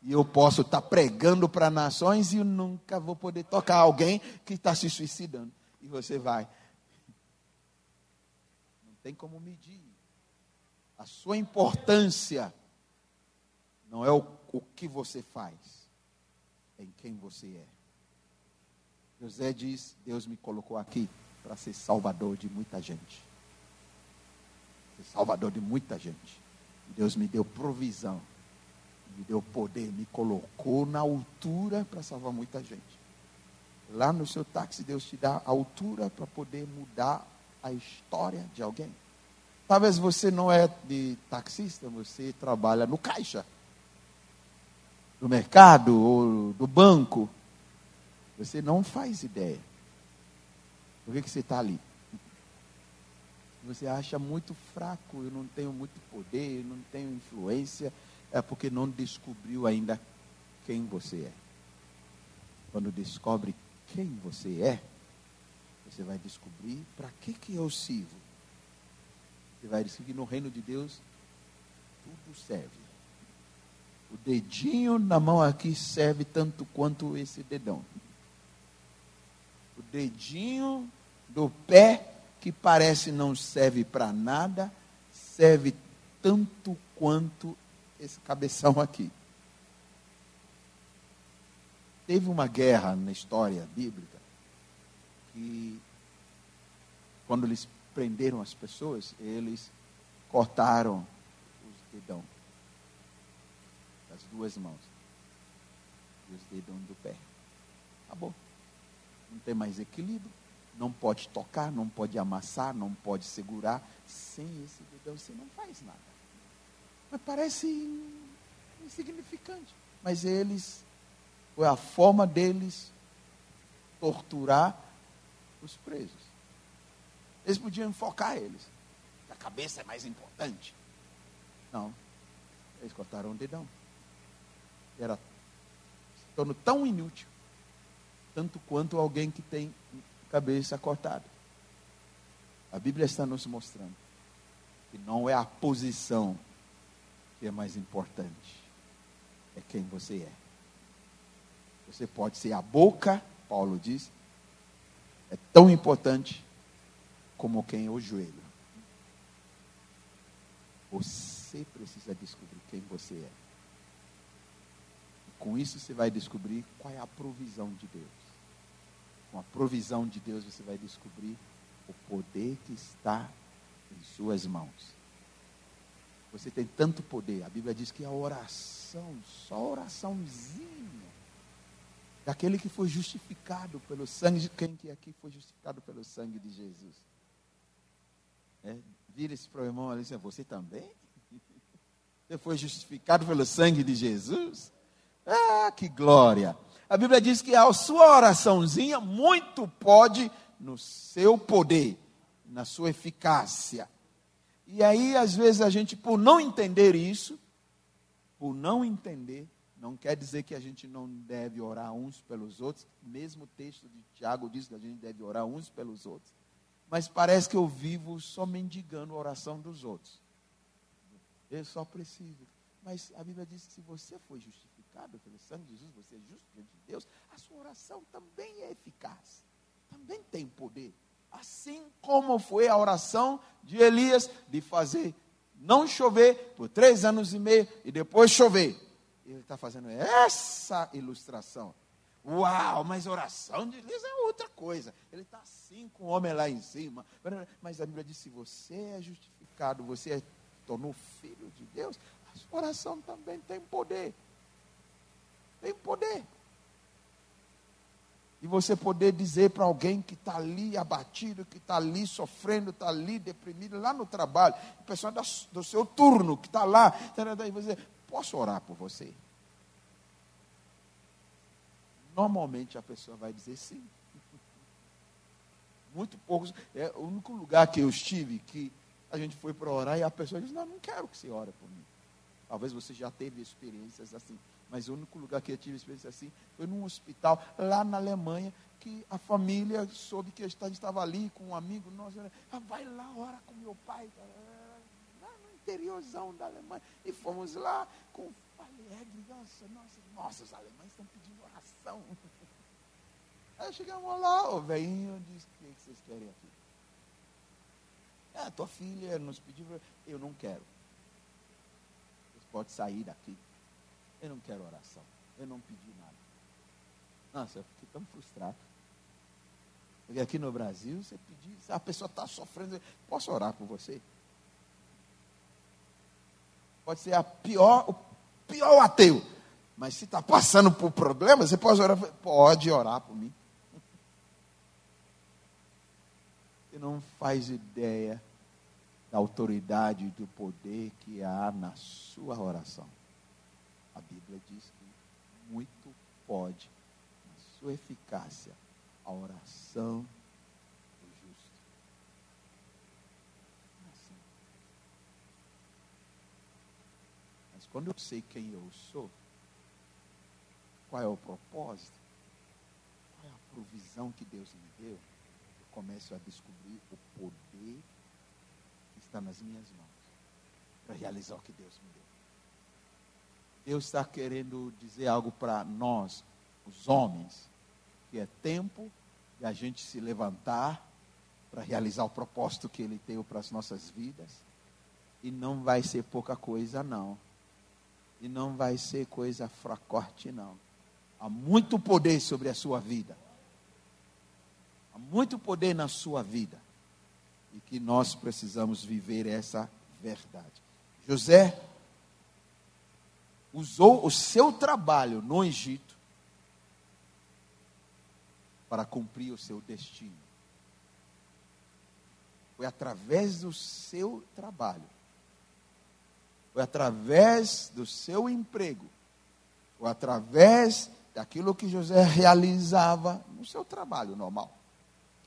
E eu posso estar tá pregando para nações e eu nunca vou poder tocar alguém que está se suicidando. E você vai. Tem como medir. A sua importância não é o, o que você faz, é em quem você é. José diz: Deus me colocou aqui para ser salvador de muita gente. Ser salvador de muita gente. Deus me deu provisão, me deu poder, me colocou na altura para salvar muita gente. Lá no seu táxi, Deus te dá altura para poder mudar a história de alguém. Talvez você não é de taxista, você trabalha no caixa, do mercado ou do banco. Você não faz ideia. Por que, que você está ali? Você acha muito fraco, eu não tenho muito poder, eu não tenho influência, é porque não descobriu ainda quem você é. Quando descobre quem você é, você vai descobrir para que, que eu sirvo. Você vai descobrir que no reino de Deus tudo serve. O dedinho na mão aqui serve tanto quanto esse dedão o dedinho do pé, que parece não serve para nada, serve tanto quanto esse cabeção aqui. Teve uma guerra na história bíblica que, quando eles prenderam as pessoas, eles cortaram os dedão das duas mãos e os dedão do pé. Acabou. Não tem mais equilíbrio. Não pode tocar, não pode amassar, não pode segurar. Sem esse dedão você não faz nada. Mas parece insignificante. Mas eles, foi a forma deles torturar os presos. Eles podiam enfocar eles. A cabeça é mais importante. Não. Eles cortaram o dedão. Era se tornou tão inútil, tanto quanto alguém que tem cabeça cortada. A Bíblia está nos mostrando que não é a posição que é mais importante, é quem você é. Você pode ser a boca, Paulo diz, é tão importante como quem é o joelho. Você precisa descobrir quem você é. Com isso você vai descobrir qual é a provisão de Deus. Com a provisão de Deus você vai descobrir o poder que está em suas mãos. Você tem tanto poder. A Bíblia diz que a oração, só a oraçãozinha, daquele que foi justificado pelo sangue de quem que aqui foi justificado pelo sangue de Jesus. É, vira esse para o irmão ali e diz, você também? Você foi justificado pelo sangue de Jesus? Ah, que glória! A Bíblia diz que a sua oraçãozinha muito pode no seu poder, na sua eficácia. E aí, às vezes, a gente, por não entender isso, por não entender, não quer dizer que a gente não deve orar uns pelos outros. Mesmo o texto de Tiago diz que a gente deve orar uns pelos outros. Mas parece que eu vivo só mendigando a oração dos outros. Eu só preciso. Mas a Bíblia diz que se você foi justificado pelo sangue de Jesus, você é justo diante de Deus, a sua oração também é eficaz. Também tem poder. Assim como foi a oração de Elias de fazer não chover por três anos e meio e depois chover. Ele está fazendo essa ilustração. Uau, mas oração de Elias é outra coisa. Ele está assim com o homem lá em cima. Mas a Bíblia diz: se você é justificado, você é, tornou filho de Deus, a oração também tem poder. Tem poder e você poder dizer para alguém que está ali abatido, que está ali sofrendo, está ali deprimido, lá no trabalho, o pessoal do seu turno, que está lá, e você posso orar por você? Normalmente a pessoa vai dizer sim. Muito poucos. É o único lugar que eu estive que a gente foi para orar e a pessoa disse: Não, não quero que você ore por mim. Talvez você já teve experiências assim. Mas o único lugar que eu tive experiência assim foi num hospital lá na Alemanha, que a família soube que a gente estava ali com um amigo nosso. Ah, vai lá, ora com meu pai. Lá no interiorzão da Alemanha. E fomos lá com alegre. Nossa, nossa, nossa, os alemães estão pedindo oração. Aí chegamos lá, o velhinho disse, o que vocês querem aqui? Ah, tua filha nos pediu, eu não quero. Vocês podem sair daqui. Eu não quero oração. Eu não pedi nada. Nossa, eu fiquei tão frustrado. Porque aqui no Brasil, você pedir, a pessoa está sofrendo, posso orar por você? Pode ser a pior, o pior ateu. Mas se está passando por problemas, você pode orar, pode orar por mim. Você não faz ideia da autoridade do poder que há na sua oração. A Bíblia diz que muito pode, na sua eficácia, a oração do justo. É assim. Mas quando eu sei quem eu sou, qual é o propósito, qual é a provisão que Deus me deu, eu começo a descobrir o poder que está nas minhas mãos para realizar o que Deus me deu. Deus está querendo dizer algo para nós, os homens, que é tempo de a gente se levantar para realizar o propósito que Ele tem para as nossas vidas. E não vai ser pouca coisa, não. E não vai ser coisa fracote, não. Há muito poder sobre a sua vida. Há muito poder na sua vida. E que nós precisamos viver essa verdade. José usou o seu trabalho no Egito para cumprir o seu destino. Foi através do seu trabalho, foi através do seu emprego, foi através daquilo que José realizava no seu trabalho normal,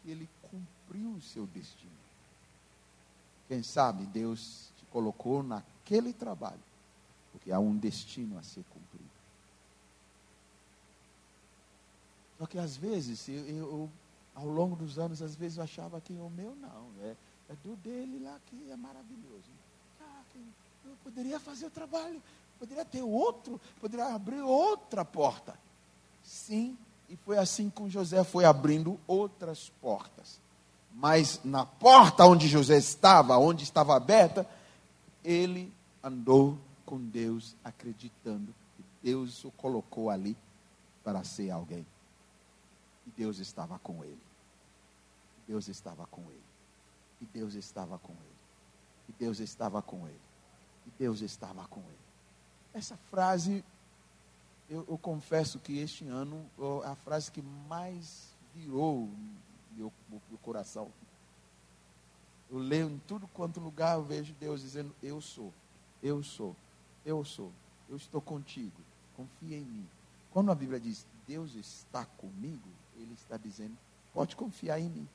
que ele cumpriu o seu destino. Quem sabe Deus te colocou naquele trabalho, porque há um destino a ser cumprido. Só que às vezes, eu, eu, ao longo dos anos, às vezes eu achava que o meu não, é, é do dele lá que é maravilhoso. Ah, eu poderia fazer o trabalho, poderia ter outro, poderia abrir outra porta. Sim, e foi assim com José foi abrindo outras portas. Mas na porta onde José estava, onde estava aberta, ele andou com Deus, acreditando que Deus o colocou ali para ser alguém. E Deus estava com ele. Deus estava com ele. E Deus estava com ele. E Deus estava com ele. Deus estava com ele. Essa frase, eu, eu confesso que este ano é a frase que mais virou meu, meu coração. Eu leio em tudo quanto lugar, eu vejo Deus dizendo: Eu sou, eu sou, eu sou, eu estou contigo, confia em mim. Quando a Bíblia diz Deus está comigo, ele está dizendo: pode confiar em mim.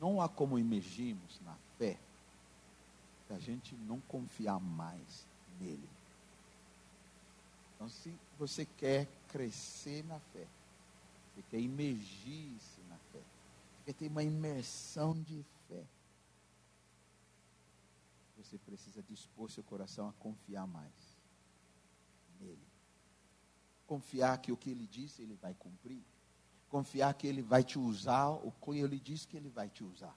Não há como emergirmos na fé se a gente não confiar mais nele. Então, se você quer crescer na fé, você quer imergir-se na fé, você quer ter uma imersão de fé, você precisa dispor seu coração a confiar mais nele. Confiar que o que ele disse ele vai cumprir, confiar que ele vai te usar o que ele disse que ele vai te usar,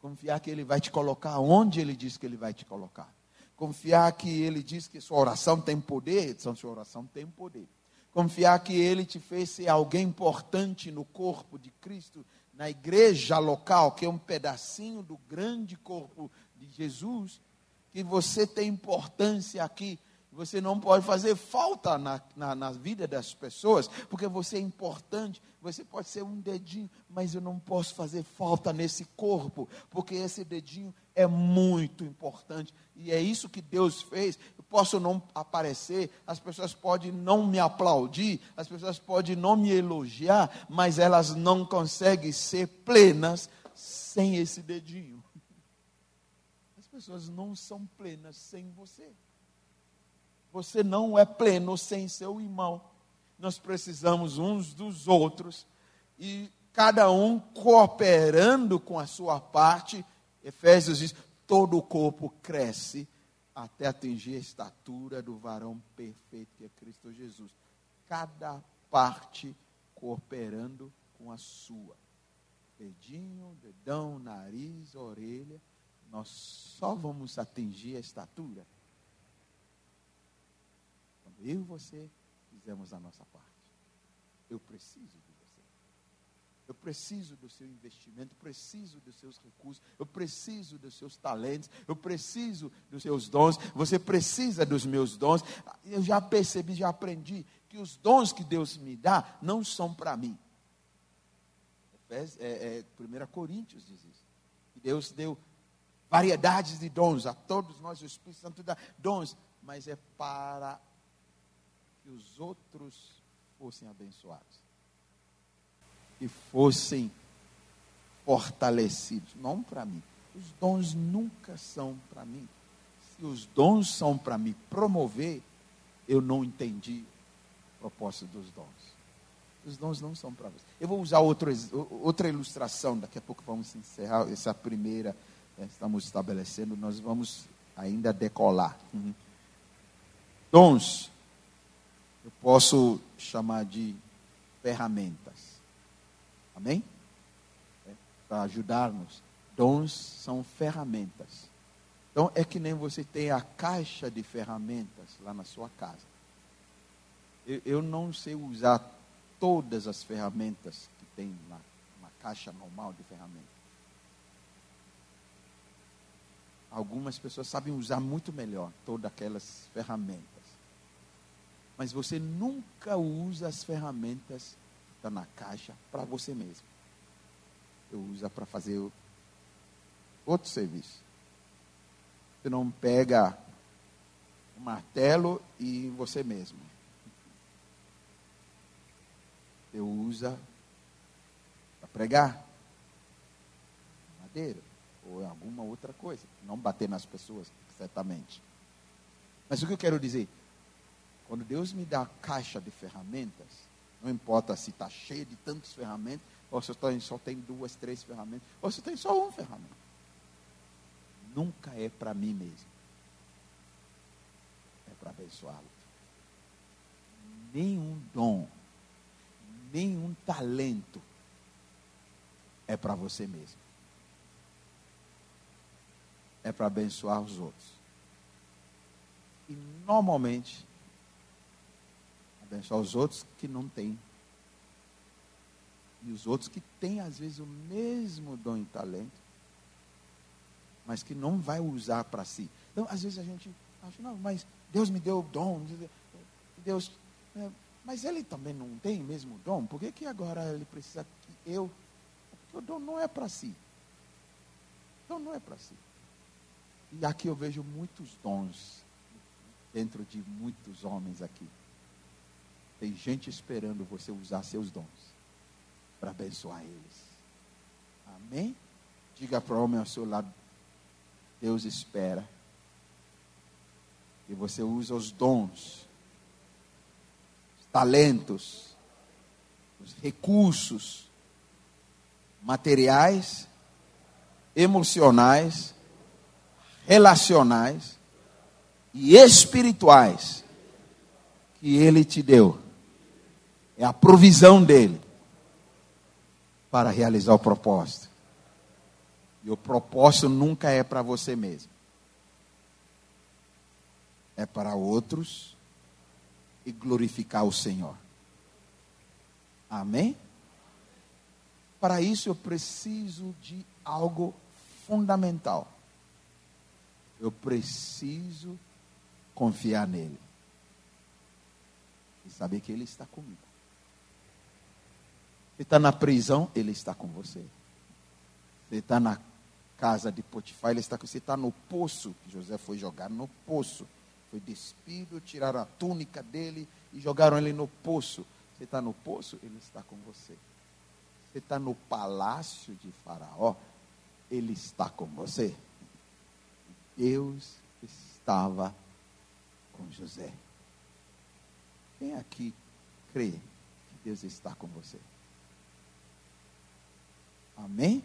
confiar que ele vai te colocar onde ele disse que ele vai te colocar, confiar que ele diz que sua oração tem poder, então sua oração tem poder. Confiar que ele te fez ser alguém importante no corpo de Cristo, na igreja local, que é um pedacinho do grande corpo de Jesus, que você tem importância aqui você não pode fazer falta na, na, na, vida das pessoas, porque você é importante. Você pode ser um dedinho, mas eu não posso fazer falta nesse corpo, porque esse dedinho é muito importante. E é isso que Deus fez. Eu posso não aparecer, as pessoas podem não me aplaudir, as pessoas podem não me elogiar, mas elas não conseguem ser plenas sem esse dedinho. As pessoas não são plenas sem você. Você não é pleno sem seu irmão. Nós precisamos uns dos outros e cada um cooperando com a sua parte. Efésios diz: todo o corpo cresce até atingir a estatura do varão perfeito que é Cristo Jesus. Cada parte cooperando com a sua. Dedinho, dedão, nariz, orelha. Nós só vamos atingir a estatura eu e você fizemos a nossa parte. Eu preciso de você. Eu preciso do seu investimento, preciso dos seus recursos, eu preciso dos seus talentos, eu preciso dos seus dons, você precisa dos meus dons. Eu já percebi, já aprendi que os dons que Deus me dá não são para mim. É, é, 1 Coríntios diz isso. Deus deu variedades de dons a todos nós, o Espírito Santo dá dons, mas é para que os outros fossem abençoados e fossem fortalecidos, não para mim. Os dons nunca são para mim. Se os dons são para me promover, eu não entendi o propósito dos dons. Os dons não são para você. Eu vou usar outro, outra ilustração, daqui a pouco vamos encerrar essa primeira, né, estamos estabelecendo, nós vamos ainda decolar. Uhum. Dons eu posso chamar de ferramentas. Amém? É, Para ajudar-nos. Dons são ferramentas. Então é que nem você tem a caixa de ferramentas lá na sua casa. Eu, eu não sei usar todas as ferramentas que tem lá, uma caixa normal de ferramentas. Algumas pessoas sabem usar muito melhor todas aquelas ferramentas mas você nunca usa as ferramentas que bota na caixa para você mesmo. Você usa para fazer outro serviço. Você não pega o martelo e você mesmo. Você usa para pregar madeira ou alguma outra coisa. Não bater nas pessoas, certamente. Mas o que eu quero dizer? Quando Deus me dá a caixa de ferramentas, não importa se está cheio de tantas ferramentas, ou se só tem duas, três ferramentas, ou se tem só uma ferramenta. Nunca é para mim mesmo. É para abençoá-lo. Nenhum dom, nenhum talento é para você mesmo. É para abençoar os outros. E normalmente abençoar os outros que não têm. E os outros que têm, às vezes, o mesmo dom e talento, mas que não vai usar para si. Então, às vezes a gente acha, não, mas Deus me deu o dom. Deus. É, mas ele também não tem mesmo dom. Por que, que agora ele precisa que eu. Porque o dom não é para si. O dom não é para si. E aqui eu vejo muitos dons dentro de muitos homens aqui. Tem gente esperando você usar seus dons para abençoar eles. Amém? Diga para o homem ao seu lado: Deus espera que você use os dons, os talentos, os recursos materiais, emocionais, relacionais e espirituais que Ele te deu é a provisão dele para realizar o propósito. E o propósito nunca é para você mesmo. É para outros e glorificar o Senhor. Amém? Para isso eu preciso de algo fundamental. Eu preciso confiar nele. E saber que ele está comigo. Você está na prisão, ele está com você. Você está na casa de Potifar, ele está com você. está no poço, que José foi jogar no poço. Foi despido, tiraram a túnica dele e jogaram ele no poço. Você está no poço, ele está com você. Você está no palácio de Faraó, ele está com você. Deus estava com José. Quem aqui crê que Deus está com você? Amém?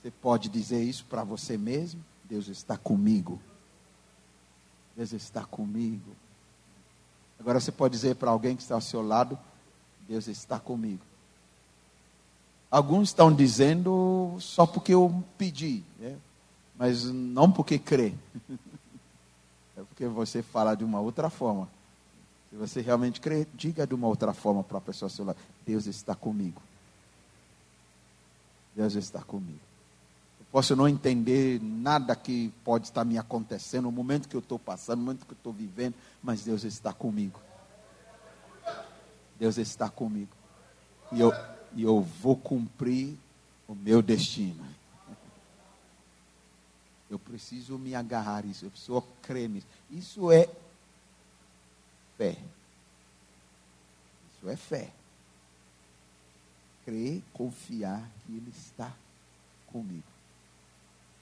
Você pode dizer isso para você mesmo? Deus está comigo. Deus está comigo. Agora você pode dizer para alguém que está ao seu lado: Deus está comigo. Alguns estão dizendo só porque eu pedi, né? mas não porque crê. É porque você fala de uma outra forma. Se você realmente crê, diga de uma outra forma para a pessoa ao seu lado: Deus está comigo. Deus está comigo. Eu posso não entender nada que pode estar me acontecendo, o momento que eu estou passando, o momento que eu estou vivendo, mas Deus está comigo. Deus está comigo. E eu, e eu vou cumprir o meu destino. Eu preciso me agarrar a isso, eu preciso crer nisso. Isso é fé. Isso é fé crer, confiar que Ele está comigo.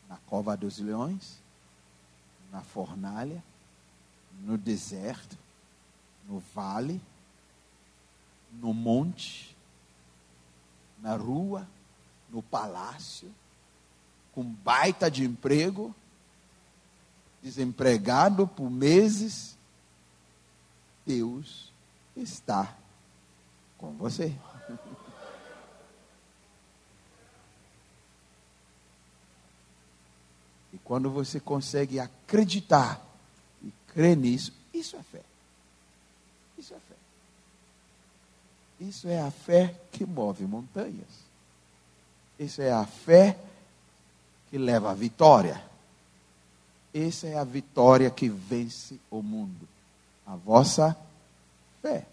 Na cova dos leões, na fornalha, no deserto, no vale, no monte, na rua, no palácio, com baita de emprego, desempregado por meses, Deus está com você. Quando você consegue acreditar e crer nisso, isso é fé. Isso é fé. Isso é a fé que move montanhas. Isso é a fé que leva à vitória. Essa é a vitória que vence o mundo. A vossa fé.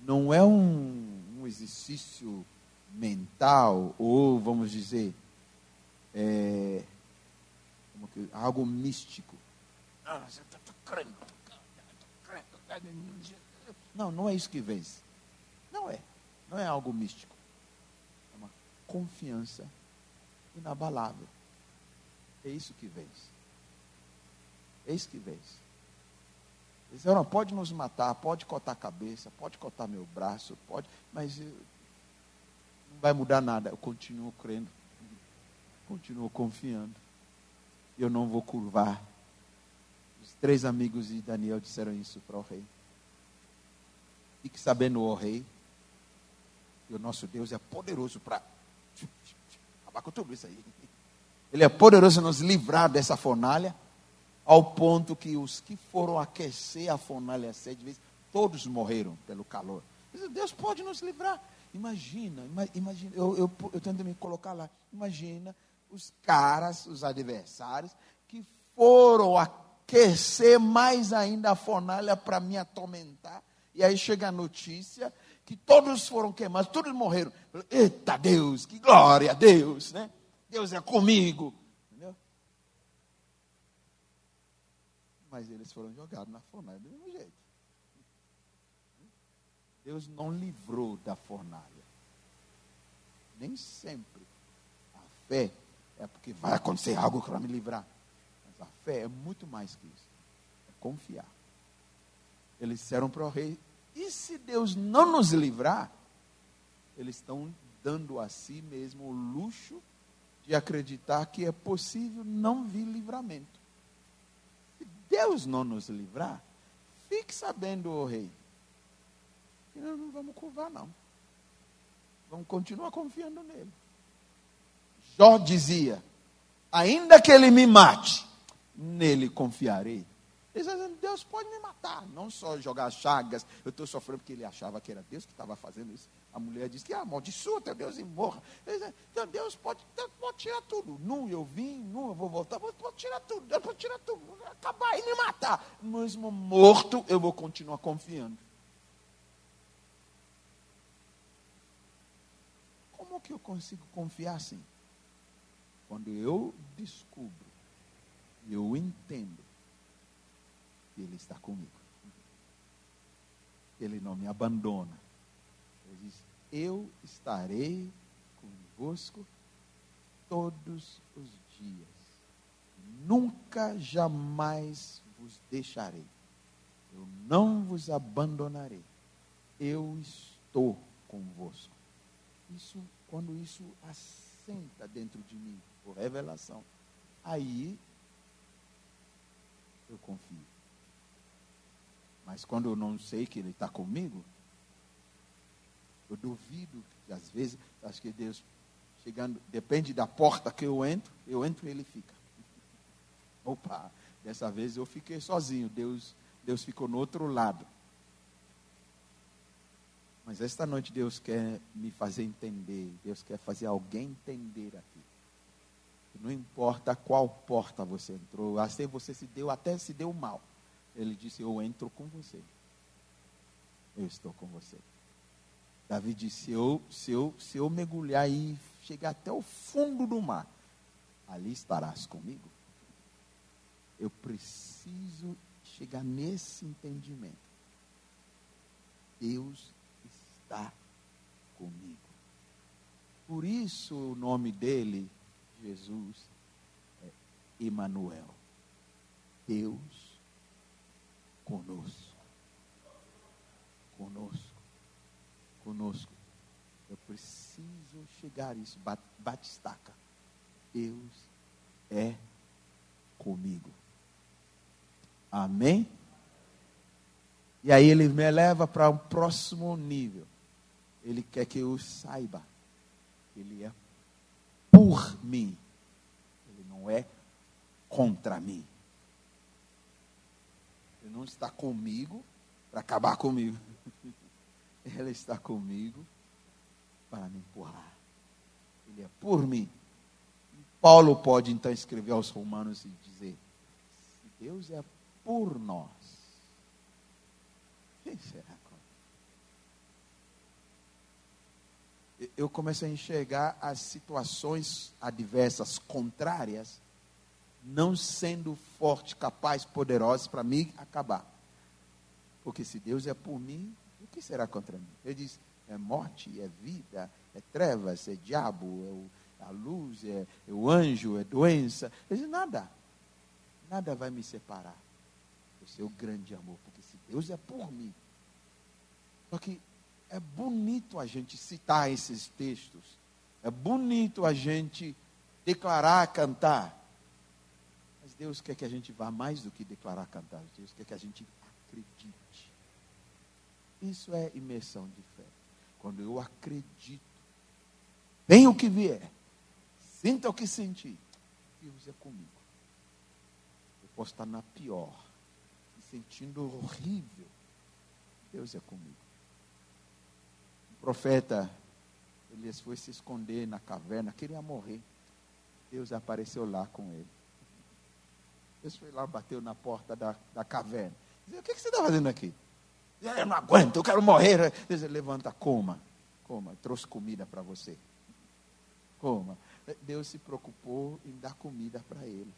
Não é um, um exercício mental, ou vamos dizer, é, que, algo místico. Não, não é isso que vence. Não é. Não é algo místico. É uma confiança inabalável. É isso que vence. É isso que vence. Eles não, pode nos matar, pode cortar a cabeça, pode cortar meu braço, pode, mas eu, não vai mudar nada. Eu continuo crendo, continuo confiando. Eu não vou curvar. Os três amigos de Daniel disseram isso para o rei. Fique sabendo, o rei, que o nosso Deus é poderoso para acabar com tudo isso aí. Ele é poderoso nos livrar dessa fornalha ao ponto que os que foram aquecer a fornalha sete vezes, todos morreram pelo calor. Deus pode nos livrar. Imagina, imagina, eu, eu, eu tento me colocar lá. Imagina os caras, os adversários, que foram aquecer mais ainda a fornalha para me atormentar. E aí chega a notícia que todos foram queimados, todos morreram. Eita Deus, que glória a Deus, né? Deus é comigo. mas eles foram jogados na fornalha do mesmo jeito. Deus não livrou da fornalha. Nem sempre a fé é porque vai acontecer algo para me livrar. Mas a fé é muito mais que isso. É confiar. Eles disseram para o rei: e se Deus não nos livrar? Eles estão dando a si mesmo o luxo de acreditar que é possível não vir livramento. Deus não nos livrar, fique sabendo, o rei, que nós não vamos curvar, não. Vamos continuar confiando nele. Jó dizia: ainda que ele me mate, nele confiarei. Deus pode me matar, não só jogar chagas. Eu estou sofrendo porque ele achava que era Deus que estava fazendo isso. A mulher disse que ah, amaldiçoa teu Deus e morra. Então Deus pode, pode tirar tudo. Nu eu vim, nu eu vou voltar, pode, pode tirar tudo, Deus pode tirar tudo, acabar e me matar. Mesmo morto, eu vou continuar confiando. Como que eu consigo confiar assim? Quando eu descubro, eu entendo que Ele está comigo. Ele não me abandona eu estarei convosco todos os dias. Nunca, jamais vos deixarei. Eu não vos abandonarei. Eu estou convosco. Isso, quando isso assenta dentro de mim, por revelação, aí eu confio. Mas quando eu não sei que Ele está comigo, eu duvido que às vezes, acho que Deus, chegando, depende da porta que eu entro, eu entro e ele fica. Opa, dessa vez eu fiquei sozinho, Deus, Deus ficou no outro lado. Mas esta noite Deus quer me fazer entender, Deus quer fazer alguém entender aqui. Não importa qual porta você entrou, até você se deu, até se deu mal. Ele disse: Eu entro com você. Eu estou com você. Davi disse: se eu, se, eu, se eu mergulhar e chegar até o fundo do mar, ali estarás comigo. Eu preciso chegar nesse entendimento. Deus está comigo. Por isso o nome dele, Jesus, é Emanuel. Deus conosco. Conosco conosco. Eu preciso chegar a isso. Batistaca. Deus é comigo. Amém? E aí ele me leva para um próximo nível. Ele quer que eu saiba. Ele é por mim. Ele não é contra mim. Ele não está comigo para acabar comigo. Ela está comigo para me empurrar. Ele é por mim. Paulo pode então escrever aos Romanos e dizer: se Deus é por nós, quem será contra? Eu começo a enxergar as situações adversas, contrárias, não sendo forte, capaz, poderoso para me acabar. Porque se Deus é por mim, o que será contra mim? Ele diz: é morte, é vida, é trevas, é diabo, é a luz, é, é o anjo, é doença. Ele diz: nada, nada vai me separar do seu grande amor, porque se Deus é por mim. Só que é bonito a gente citar esses textos, é bonito a gente declarar, cantar. Mas Deus quer que a gente vá mais do que declarar, cantar. Deus quer que a gente acredite. Isso é imersão de fé. Quando eu acredito, venha o que vier, sinta o que sentir, Deus é comigo. Eu posso estar na pior, me sentindo horrível, Deus é comigo. Profeta Elias foi se esconder na caverna, queria morrer. Deus apareceu lá com ele. Deus foi lá, bateu na porta da, da caverna. Dizia, o que, que você está fazendo aqui? Eu não aguento, eu quero morrer. Deus levanta, coma, coma, trouxe comida para você. Coma. Deus se preocupou em dar comida para ele.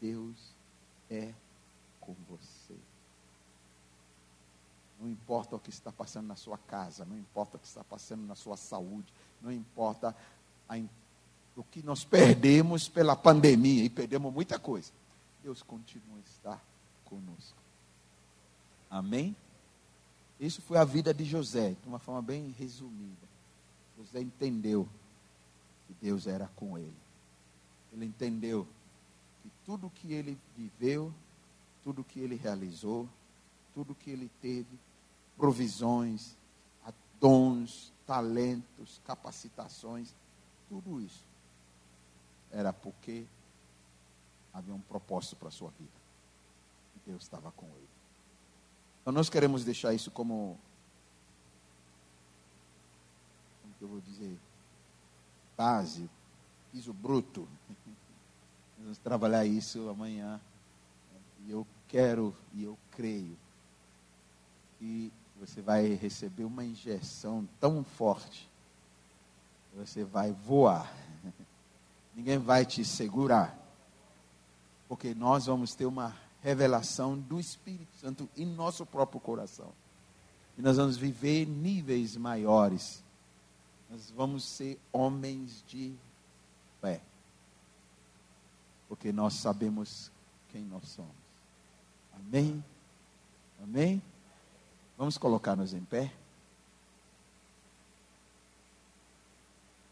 Deus é com você. Não importa o que está passando na sua casa, não importa o que está passando na sua saúde, não importa a, o que nós perdemos pela pandemia, e perdemos muita coisa. Deus continua a estar conosco. Amém? Isso foi a vida de José, de uma forma bem resumida. José entendeu que Deus era com ele. Ele entendeu que tudo que ele viveu, tudo que ele realizou, tudo que ele teve, provisões, dons, talentos, capacitações, tudo isso era porque havia um propósito para a sua vida. E Deus estava com ele. Então nós queremos deixar isso como. Como que eu vou dizer? Base, piso bruto. Vamos trabalhar isso amanhã. E eu quero e eu creio que você vai receber uma injeção tão forte. Você vai voar. Ninguém vai te segurar porque nós vamos ter uma revelação do Espírito Santo em nosso próprio coração. E nós vamos viver níveis maiores. Nós vamos ser homens de fé. Porque nós sabemos quem nós somos. Amém? Amém? Vamos colocar-nos em pé?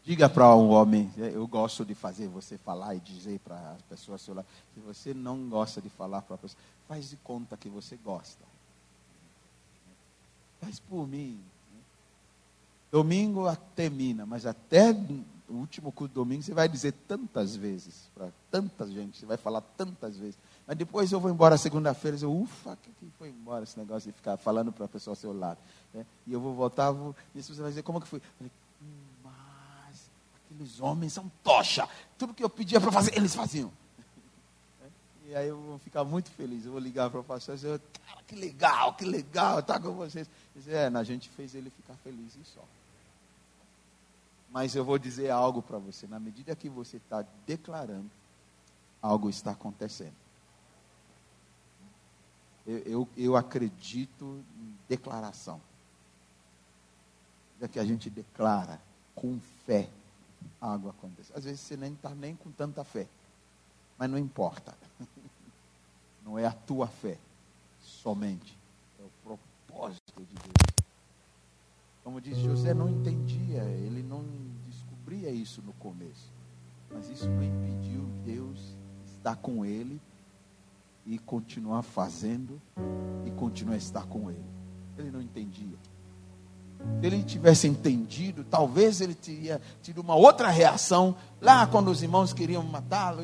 Diga para um homem, é, eu gosto de fazer você falar e dizer para as pessoas. Se você não gosta de falar para a pessoa, faz de conta que você gosta. Faz por mim. Domingo termina, mas até o último culto de domingo você vai dizer tantas vezes para tanta gente, você vai falar tantas vezes. Mas depois eu vou embora segunda-feira eu, ufa, que, foi embora esse negócio de ficar falando para a pessoa ao seu lado. Né? E eu vou voltar, vou, e você vai dizer, como que foi? Falei, Aqueles homens são tocha. Tudo que eu pedia para fazer, eles faziam. E aí eu vou ficar muito feliz. Eu vou ligar para o pastor e dizer, cara, que legal, que legal, tá com vocês. Dizer, é, a gente fez ele ficar feliz e só. Mas eu vou dizer algo para você. Na medida que você está declarando, algo está acontecendo. Eu, eu, eu acredito em declaração. É que a gente declara com fé algo acontece. Às vezes você nem está nem com tanta fé, mas não importa. Não é a tua fé somente, é o propósito de Deus. Como diz José, não entendia, ele não descobria isso no começo, mas isso não impediu Deus estar com ele e continuar fazendo e continuar a estar com ele. Ele não entendia. Se ele tivesse entendido, talvez ele teria tido uma outra reação lá quando os irmãos queriam matá-lo.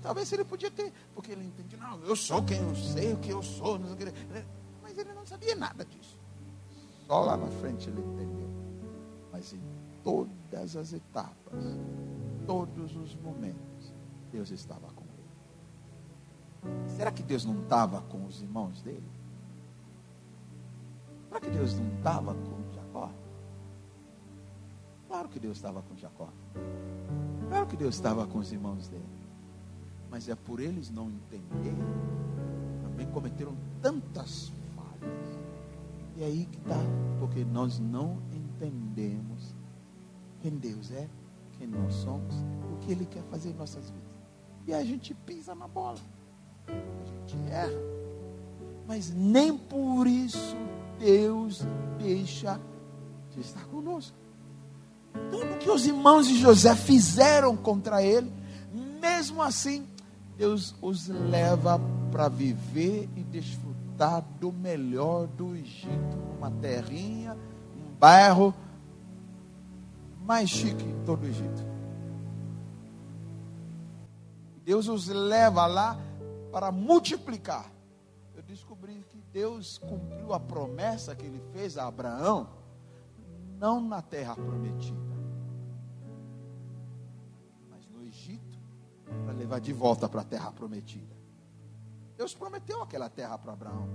Talvez ele podia ter, porque ele entendia, não, eu sou quem eu sei, o que eu sou. Mas ele não sabia nada disso. Só lá na frente ele entendeu. Mas em todas as etapas, todos os momentos, Deus estava com. Será que Deus não estava com os irmãos dele? Será que Deus não estava com Jacó? Claro que Deus estava com Jacó. Claro que Deus estava com os irmãos dele. Mas é por eles não entenderem, também cometeram tantas falhas. E é aí que está, porque nós não entendemos quem Deus é, quem nós somos, o que Ele quer fazer em nossas vidas. E a gente pisa na bola, a gente erra. Mas nem por isso Deus deixa de estar conosco. Tudo que os irmãos de José fizeram contra ele, mesmo assim, Deus os leva para viver e desfrutar do melhor do Egito, uma terrinha, um bairro mais chique em todo o Egito. Deus os leva lá para multiplicar. Eu descobri que Deus cumpriu a promessa que ele fez a Abraão, não na terra prometida, mas no Egito, para levar de volta para a terra prometida. Deus prometeu aquela terra para Abraão.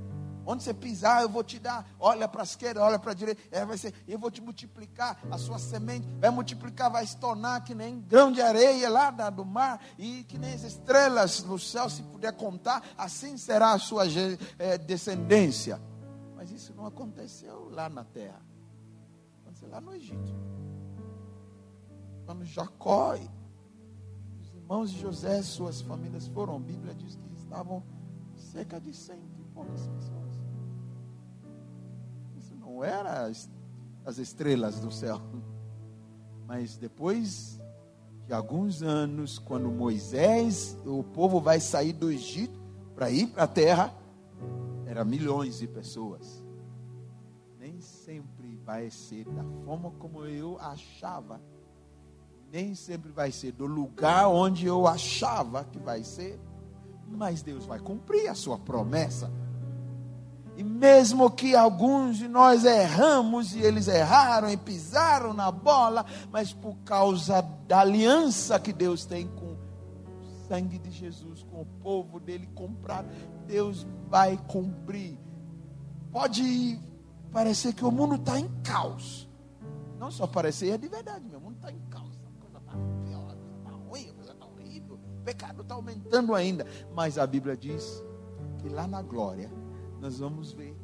Onde você pisar, eu vou te dar. Olha para a esquerda, olha para a direita. É, vai ser, eu vou te multiplicar. A sua semente vai multiplicar, vai se tornar que nem grão de areia lá do mar. E que nem as estrelas no céu, se puder contar. Assim será a sua é, descendência. Mas isso não aconteceu lá na terra. Aconteceu lá no Egito. Quando Jacó e os irmãos de José, suas famílias foram. A Bíblia diz que estavam cerca de cento e poucas pessoas não era as, as estrelas do céu. Mas depois de alguns anos, quando Moisés, o povo vai sair do Egito para ir para a terra, era milhões de pessoas. Nem sempre vai ser da forma como eu achava. Nem sempre vai ser do lugar onde eu achava que vai ser. Mas Deus vai cumprir a sua promessa. E mesmo que alguns de nós erramos e eles erraram e pisaram na bola, mas por causa da aliança que Deus tem com o sangue de Jesus, com o povo dele comprado, Deus vai cumprir. Pode parecer que o mundo está em caos. Não só parecer, é de verdade, meu mundo está em caos. A coisa está pior, está ruim, a coisa está horrível. O pecado está aumentando ainda. Mas a Bíblia diz que lá na glória nós vamos ver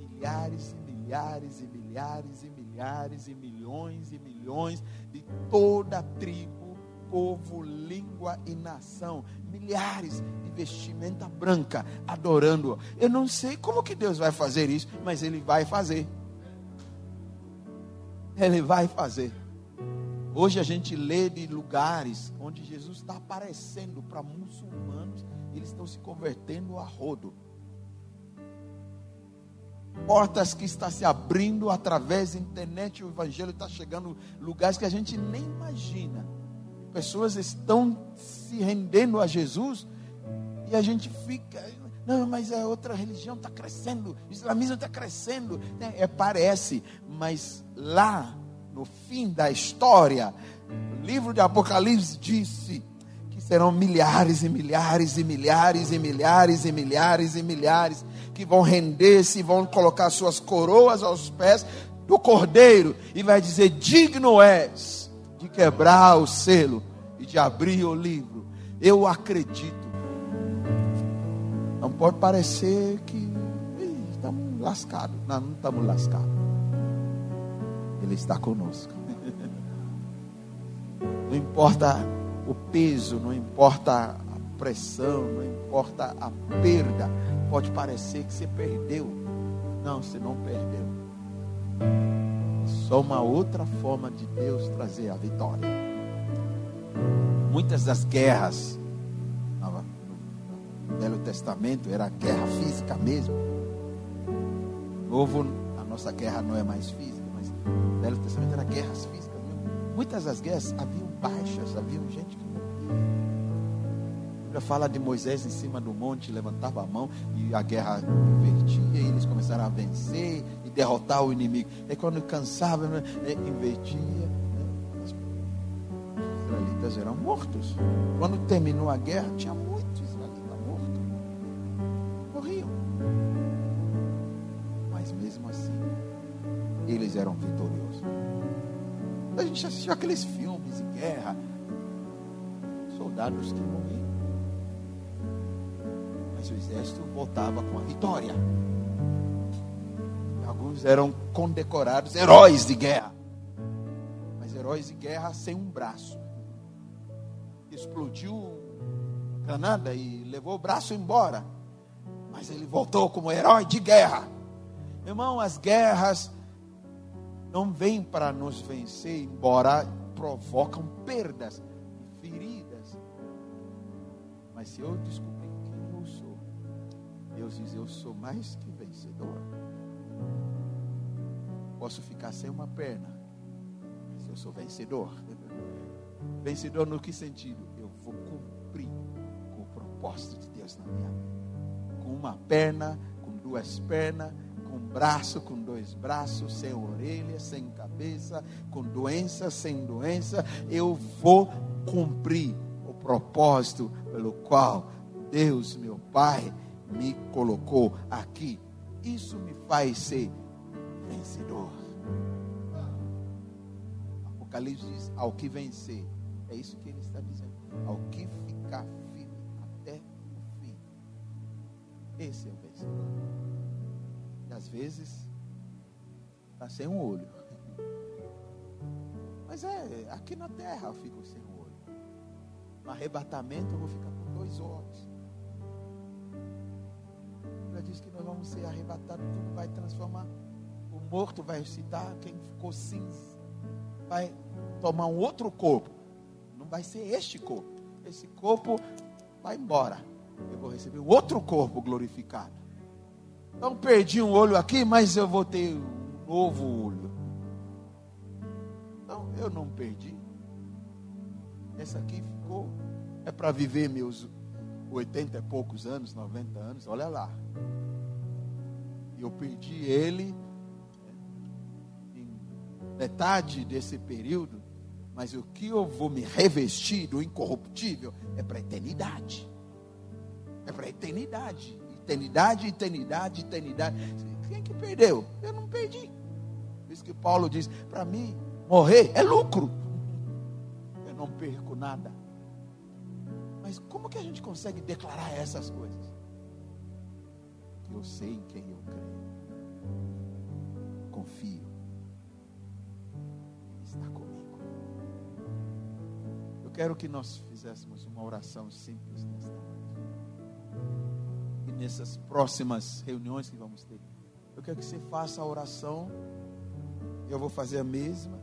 milhares e milhares e milhares e milhares e milhões e milhões de toda tribo, povo, língua e nação, milhares de vestimenta branca adorando. Eu não sei como que Deus vai fazer isso, mas ele vai fazer. Ele vai fazer. Hoje a gente lê de lugares onde Jesus está aparecendo para muçulmanos, eles estão se convertendo a rodo portas que está se abrindo através da internet, o evangelho está chegando lugares que a gente nem imagina. Pessoas estão se rendendo a Jesus e a gente fica, não, mas a outra religião está crescendo, o islamismo está crescendo. É, parece, mas lá no fim da história, o livro de Apocalipse disse que serão milhares e milhares e milhares e milhares e milhares e milhares que vão render-se, vão colocar suas coroas aos pés do cordeiro e vai dizer: Digno és de quebrar o selo e de abrir o livro. Eu acredito. Não pode parecer que estamos lascados. Não, não estamos lascados. Ele está conosco. Não importa o peso, não importa a pressão, não importa a perda Pode parecer que você perdeu. Não, você não perdeu. Só uma outra forma de Deus trazer a vitória. Muitas das guerras no Velho Testamento era guerra física mesmo. Novo, a nossa guerra não é mais física, mas no Velho Testamento era guerras físicas. Muitas das guerras haviam baixas, haviam gente que morria. Bíblia fala de Moisés em cima do monte, levantava a mão e a guerra invertia, e eles começaram a vencer e derrotar o inimigo. E quando cansava, né, é, invertia. Né, os israelitas eram mortos. Quando terminou a guerra, tinha muitos israelitas mortos. Morriam. Mas eram vitoriosos. A gente assistiu aqueles filmes de guerra, soldados que morriam. Mas o exército voltava com a vitória. Alguns eram condecorados heróis de guerra. Mas heróis de guerra sem um braço. Explodiu granada e levou o braço embora. Mas ele voltou como herói de guerra. Irmão, as guerras não vêm para nos vencer, embora provocam perdas e feridas. Mas se eu descobrir Deus diz: Eu sou mais que vencedor. Posso ficar sem uma perna, mas eu sou vencedor. Vencedor no que sentido? Eu vou cumprir com o propósito de Deus na minha vida. Com uma perna, com duas pernas com um braço, com dois braços, sem orelha, sem cabeça, com doença, sem doença, eu vou cumprir o propósito pelo qual Deus, meu Pai, me colocou aqui. Isso me faz ser vencedor. Apocalipse diz: ao que vencer, é isso que ele está dizendo, ao que ficar firme até o fim. Esse é o vencedor às vezes está sem um olho. Mas é, aqui na terra eu fico sem um olho. No arrebatamento eu vou ficar com dois olhos. Diz que nós vamos ser arrebatados, tudo vai transformar. O morto vai ressuscitar, quem ficou cinza vai tomar um outro corpo. Não vai ser este corpo. Esse corpo vai embora. Eu vou receber outro corpo glorificado. Então perdi um olho aqui, mas eu vou ter um novo olho. Então eu não perdi. Essa aqui ficou. É para viver meus 80 e poucos anos, 90 anos, olha lá. Eu perdi ele em metade desse período, mas o que eu vou me revestir do incorruptível é para a eternidade. É para a eternidade eternidade, eternidade, eternidade. Quem que perdeu? Eu não perdi. Por isso que Paulo diz: para mim, morrer é lucro. Eu não perco nada. Mas como que a gente consegue declarar essas coisas? Eu sei em quem eu creio. Confio. Está comigo. Eu quero que nós fizéssemos uma oração simples nesta noite nessas próximas reuniões que vamos ter. Eu quero que você faça a oração. Eu vou fazer a mesma.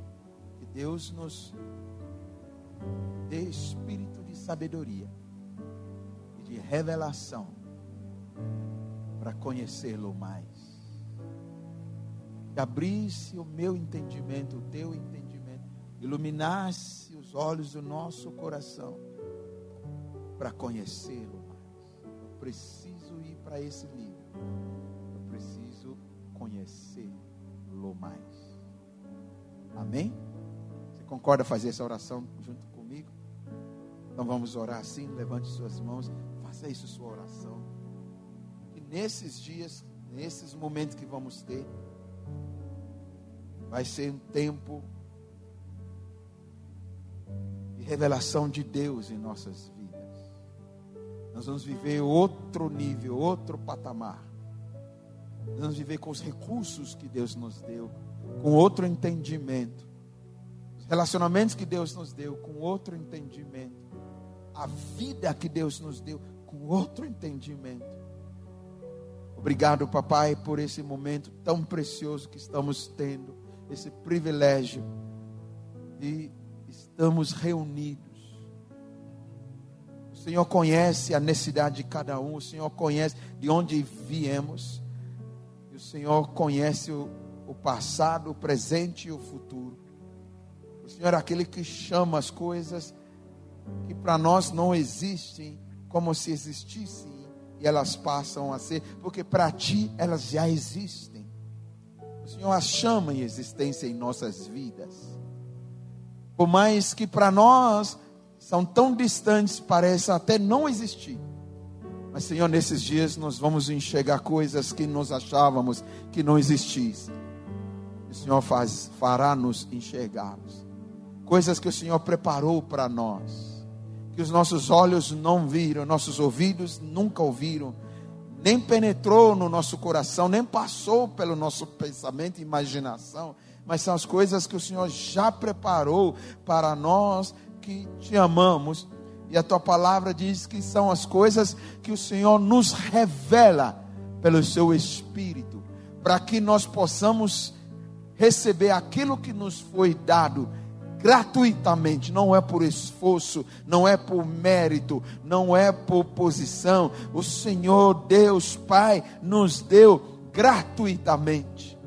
Que Deus nos dê espírito sabedoria e de revelação para conhecê-lo mais. Que abrisse o meu entendimento, o teu entendimento, iluminasse os olhos do nosso coração para conhecê-lo mais. Eu preciso para esse livro, eu preciso conhecê-lo mais. Amém? Você concorda fazer essa oração junto? Então vamos orar assim, levante suas mãos, faça isso sua oração. E nesses dias, nesses momentos que vamos ter, vai ser um tempo de revelação de Deus em nossas vidas. Nós vamos viver outro nível, outro patamar. Nós vamos viver com os recursos que Deus nos deu, com outro entendimento. Os relacionamentos que Deus nos deu, com outro entendimento. A vida que Deus nos deu, com outro entendimento. Obrigado, papai, por esse momento tão precioso que estamos tendo, esse privilégio de estamos reunidos Senhor conhece a necessidade de cada um, o Senhor conhece de onde viemos, e o Senhor conhece o, o passado, o presente e o futuro. O Senhor é aquele que chama as coisas que para nós não existem como se existissem e elas passam a ser, porque para ti elas já existem. O Senhor as chama em existência em nossas vidas. Por mais que para nós são tão distantes, parecem até não existir. Mas, Senhor, nesses dias nós vamos enxergar coisas que nós achávamos que não existissem. O Senhor fará nos enxergá-los. Coisas que o Senhor preparou para nós, que os nossos olhos não viram, nossos ouvidos nunca ouviram, nem penetrou no nosso coração, nem passou pelo nosso pensamento e imaginação, mas são as coisas que o Senhor já preparou para nós que te amamos. E a tua palavra diz que são as coisas que o Senhor nos revela pelo seu Espírito, para que nós possamos receber aquilo que nos foi dado gratuitamente, não é por esforço, não é por mérito, não é por posição. O Senhor Deus Pai nos deu gratuitamente.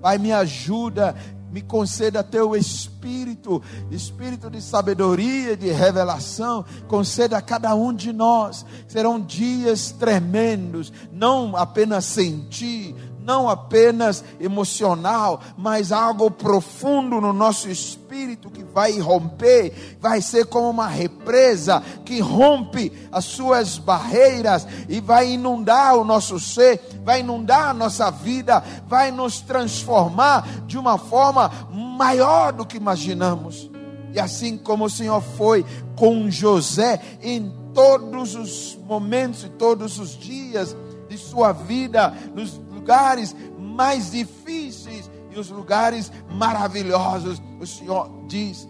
Pai, me ajuda me conceda teu espírito, espírito de sabedoria, de revelação, conceda a cada um de nós. Serão dias tremendos, não apenas sentir, não apenas emocional, mas algo profundo no nosso espírito que vai romper, vai ser como uma represa que rompe as suas barreiras e vai inundar o nosso ser, vai inundar a nossa vida, vai nos transformar de uma forma maior do que imaginamos. E assim como o Senhor foi com José em todos os momentos e todos os dias de sua vida, nos lugares mais difíceis e os lugares maravilhosos, o Senhor diz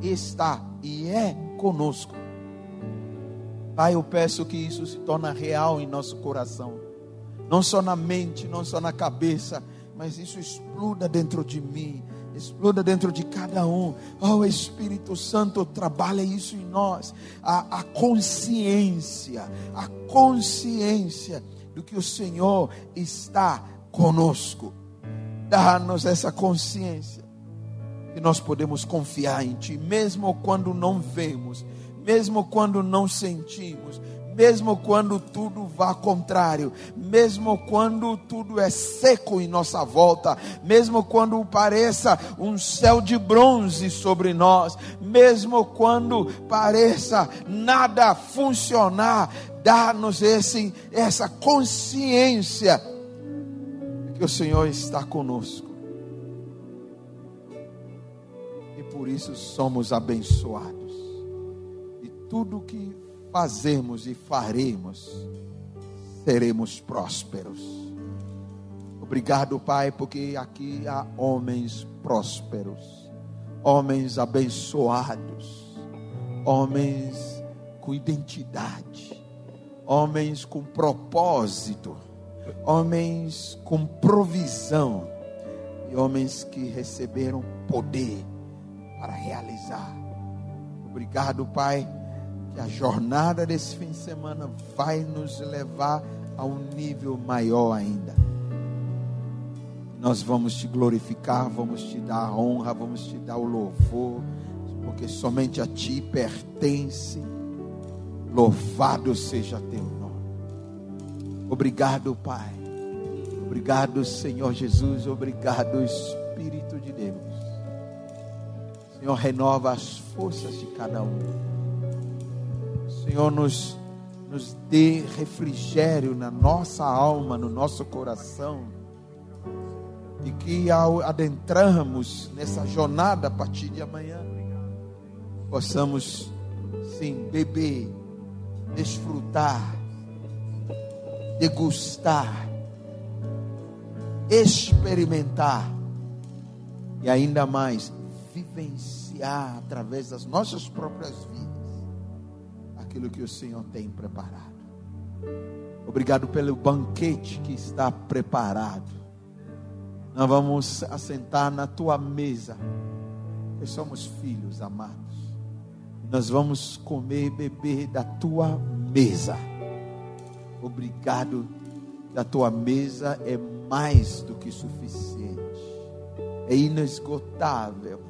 que está e é conosco. Pai, eu peço que isso se torne real em nosso coração, não só na mente, não só na cabeça, mas isso exploda dentro de mim, exploda dentro de cada um. Oh, Espírito Santo, trabalha isso em nós, a, a consciência, a consciência do que o Senhor está conosco. Dá-nos essa consciência que nós podemos confiar em Ti, mesmo quando não vemos, mesmo quando não sentimos, mesmo quando tudo vá contrário, mesmo quando tudo é seco em nossa volta, mesmo quando pareça um céu de bronze sobre nós, mesmo quando pareça nada funcionar, dá-nos esse, essa consciência que o Senhor está conosco. E por isso somos abençoados. E tudo que fazemos e faremos, seremos prósperos. Obrigado, Pai, porque aqui há homens prósperos, homens abençoados, homens com identidade homens com propósito, homens com provisão e homens que receberam poder para realizar. Obrigado, Pai, que a jornada desse fim de semana vai nos levar a um nível maior ainda. Nós vamos te glorificar, vamos te dar a honra, vamos te dar o louvor, porque somente a ti pertence Louvado seja teu nome. Obrigado, Pai. Obrigado, Senhor Jesus. Obrigado, Espírito de Deus. Senhor, renova as forças de cada um. Senhor, nos, nos dê refrigério na nossa alma, no nosso coração. E que ao adentrarmos nessa jornada a partir de amanhã, possamos, sim, beber desfrutar, degustar, experimentar e ainda mais vivenciar através das nossas próprias vidas aquilo que o Senhor tem preparado. Obrigado pelo banquete que está preparado. Nós vamos assentar na tua mesa, porque somos filhos amados nós vamos comer e beber da tua mesa. Obrigado, da tua mesa é mais do que suficiente, é inesgotável.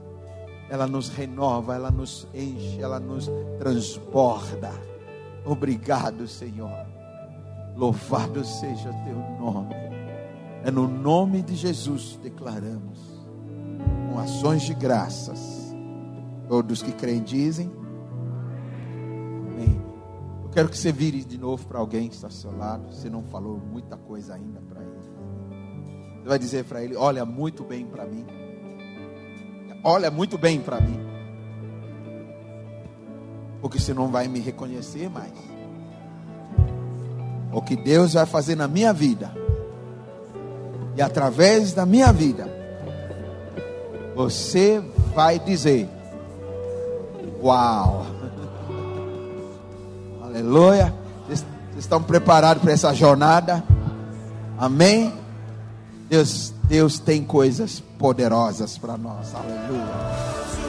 Ela nos renova, ela nos enche, ela nos transborda. Obrigado, Senhor. Louvado seja teu nome. É no nome de Jesus declaramos, com ações de graças. Todos que creem dizem. Eu quero que você vire de novo para alguém que está ao seu lado. Você não falou muita coisa ainda para ele. Você vai dizer para ele: Olha muito bem para mim. Olha muito bem para mim. Porque você não vai me reconhecer mais. O que Deus vai fazer na minha vida. E através da minha vida. Você vai dizer: Uau! Aleluia! Vocês estão preparados para essa jornada? Amém? Deus, Deus tem coisas poderosas para nós. Aleluia.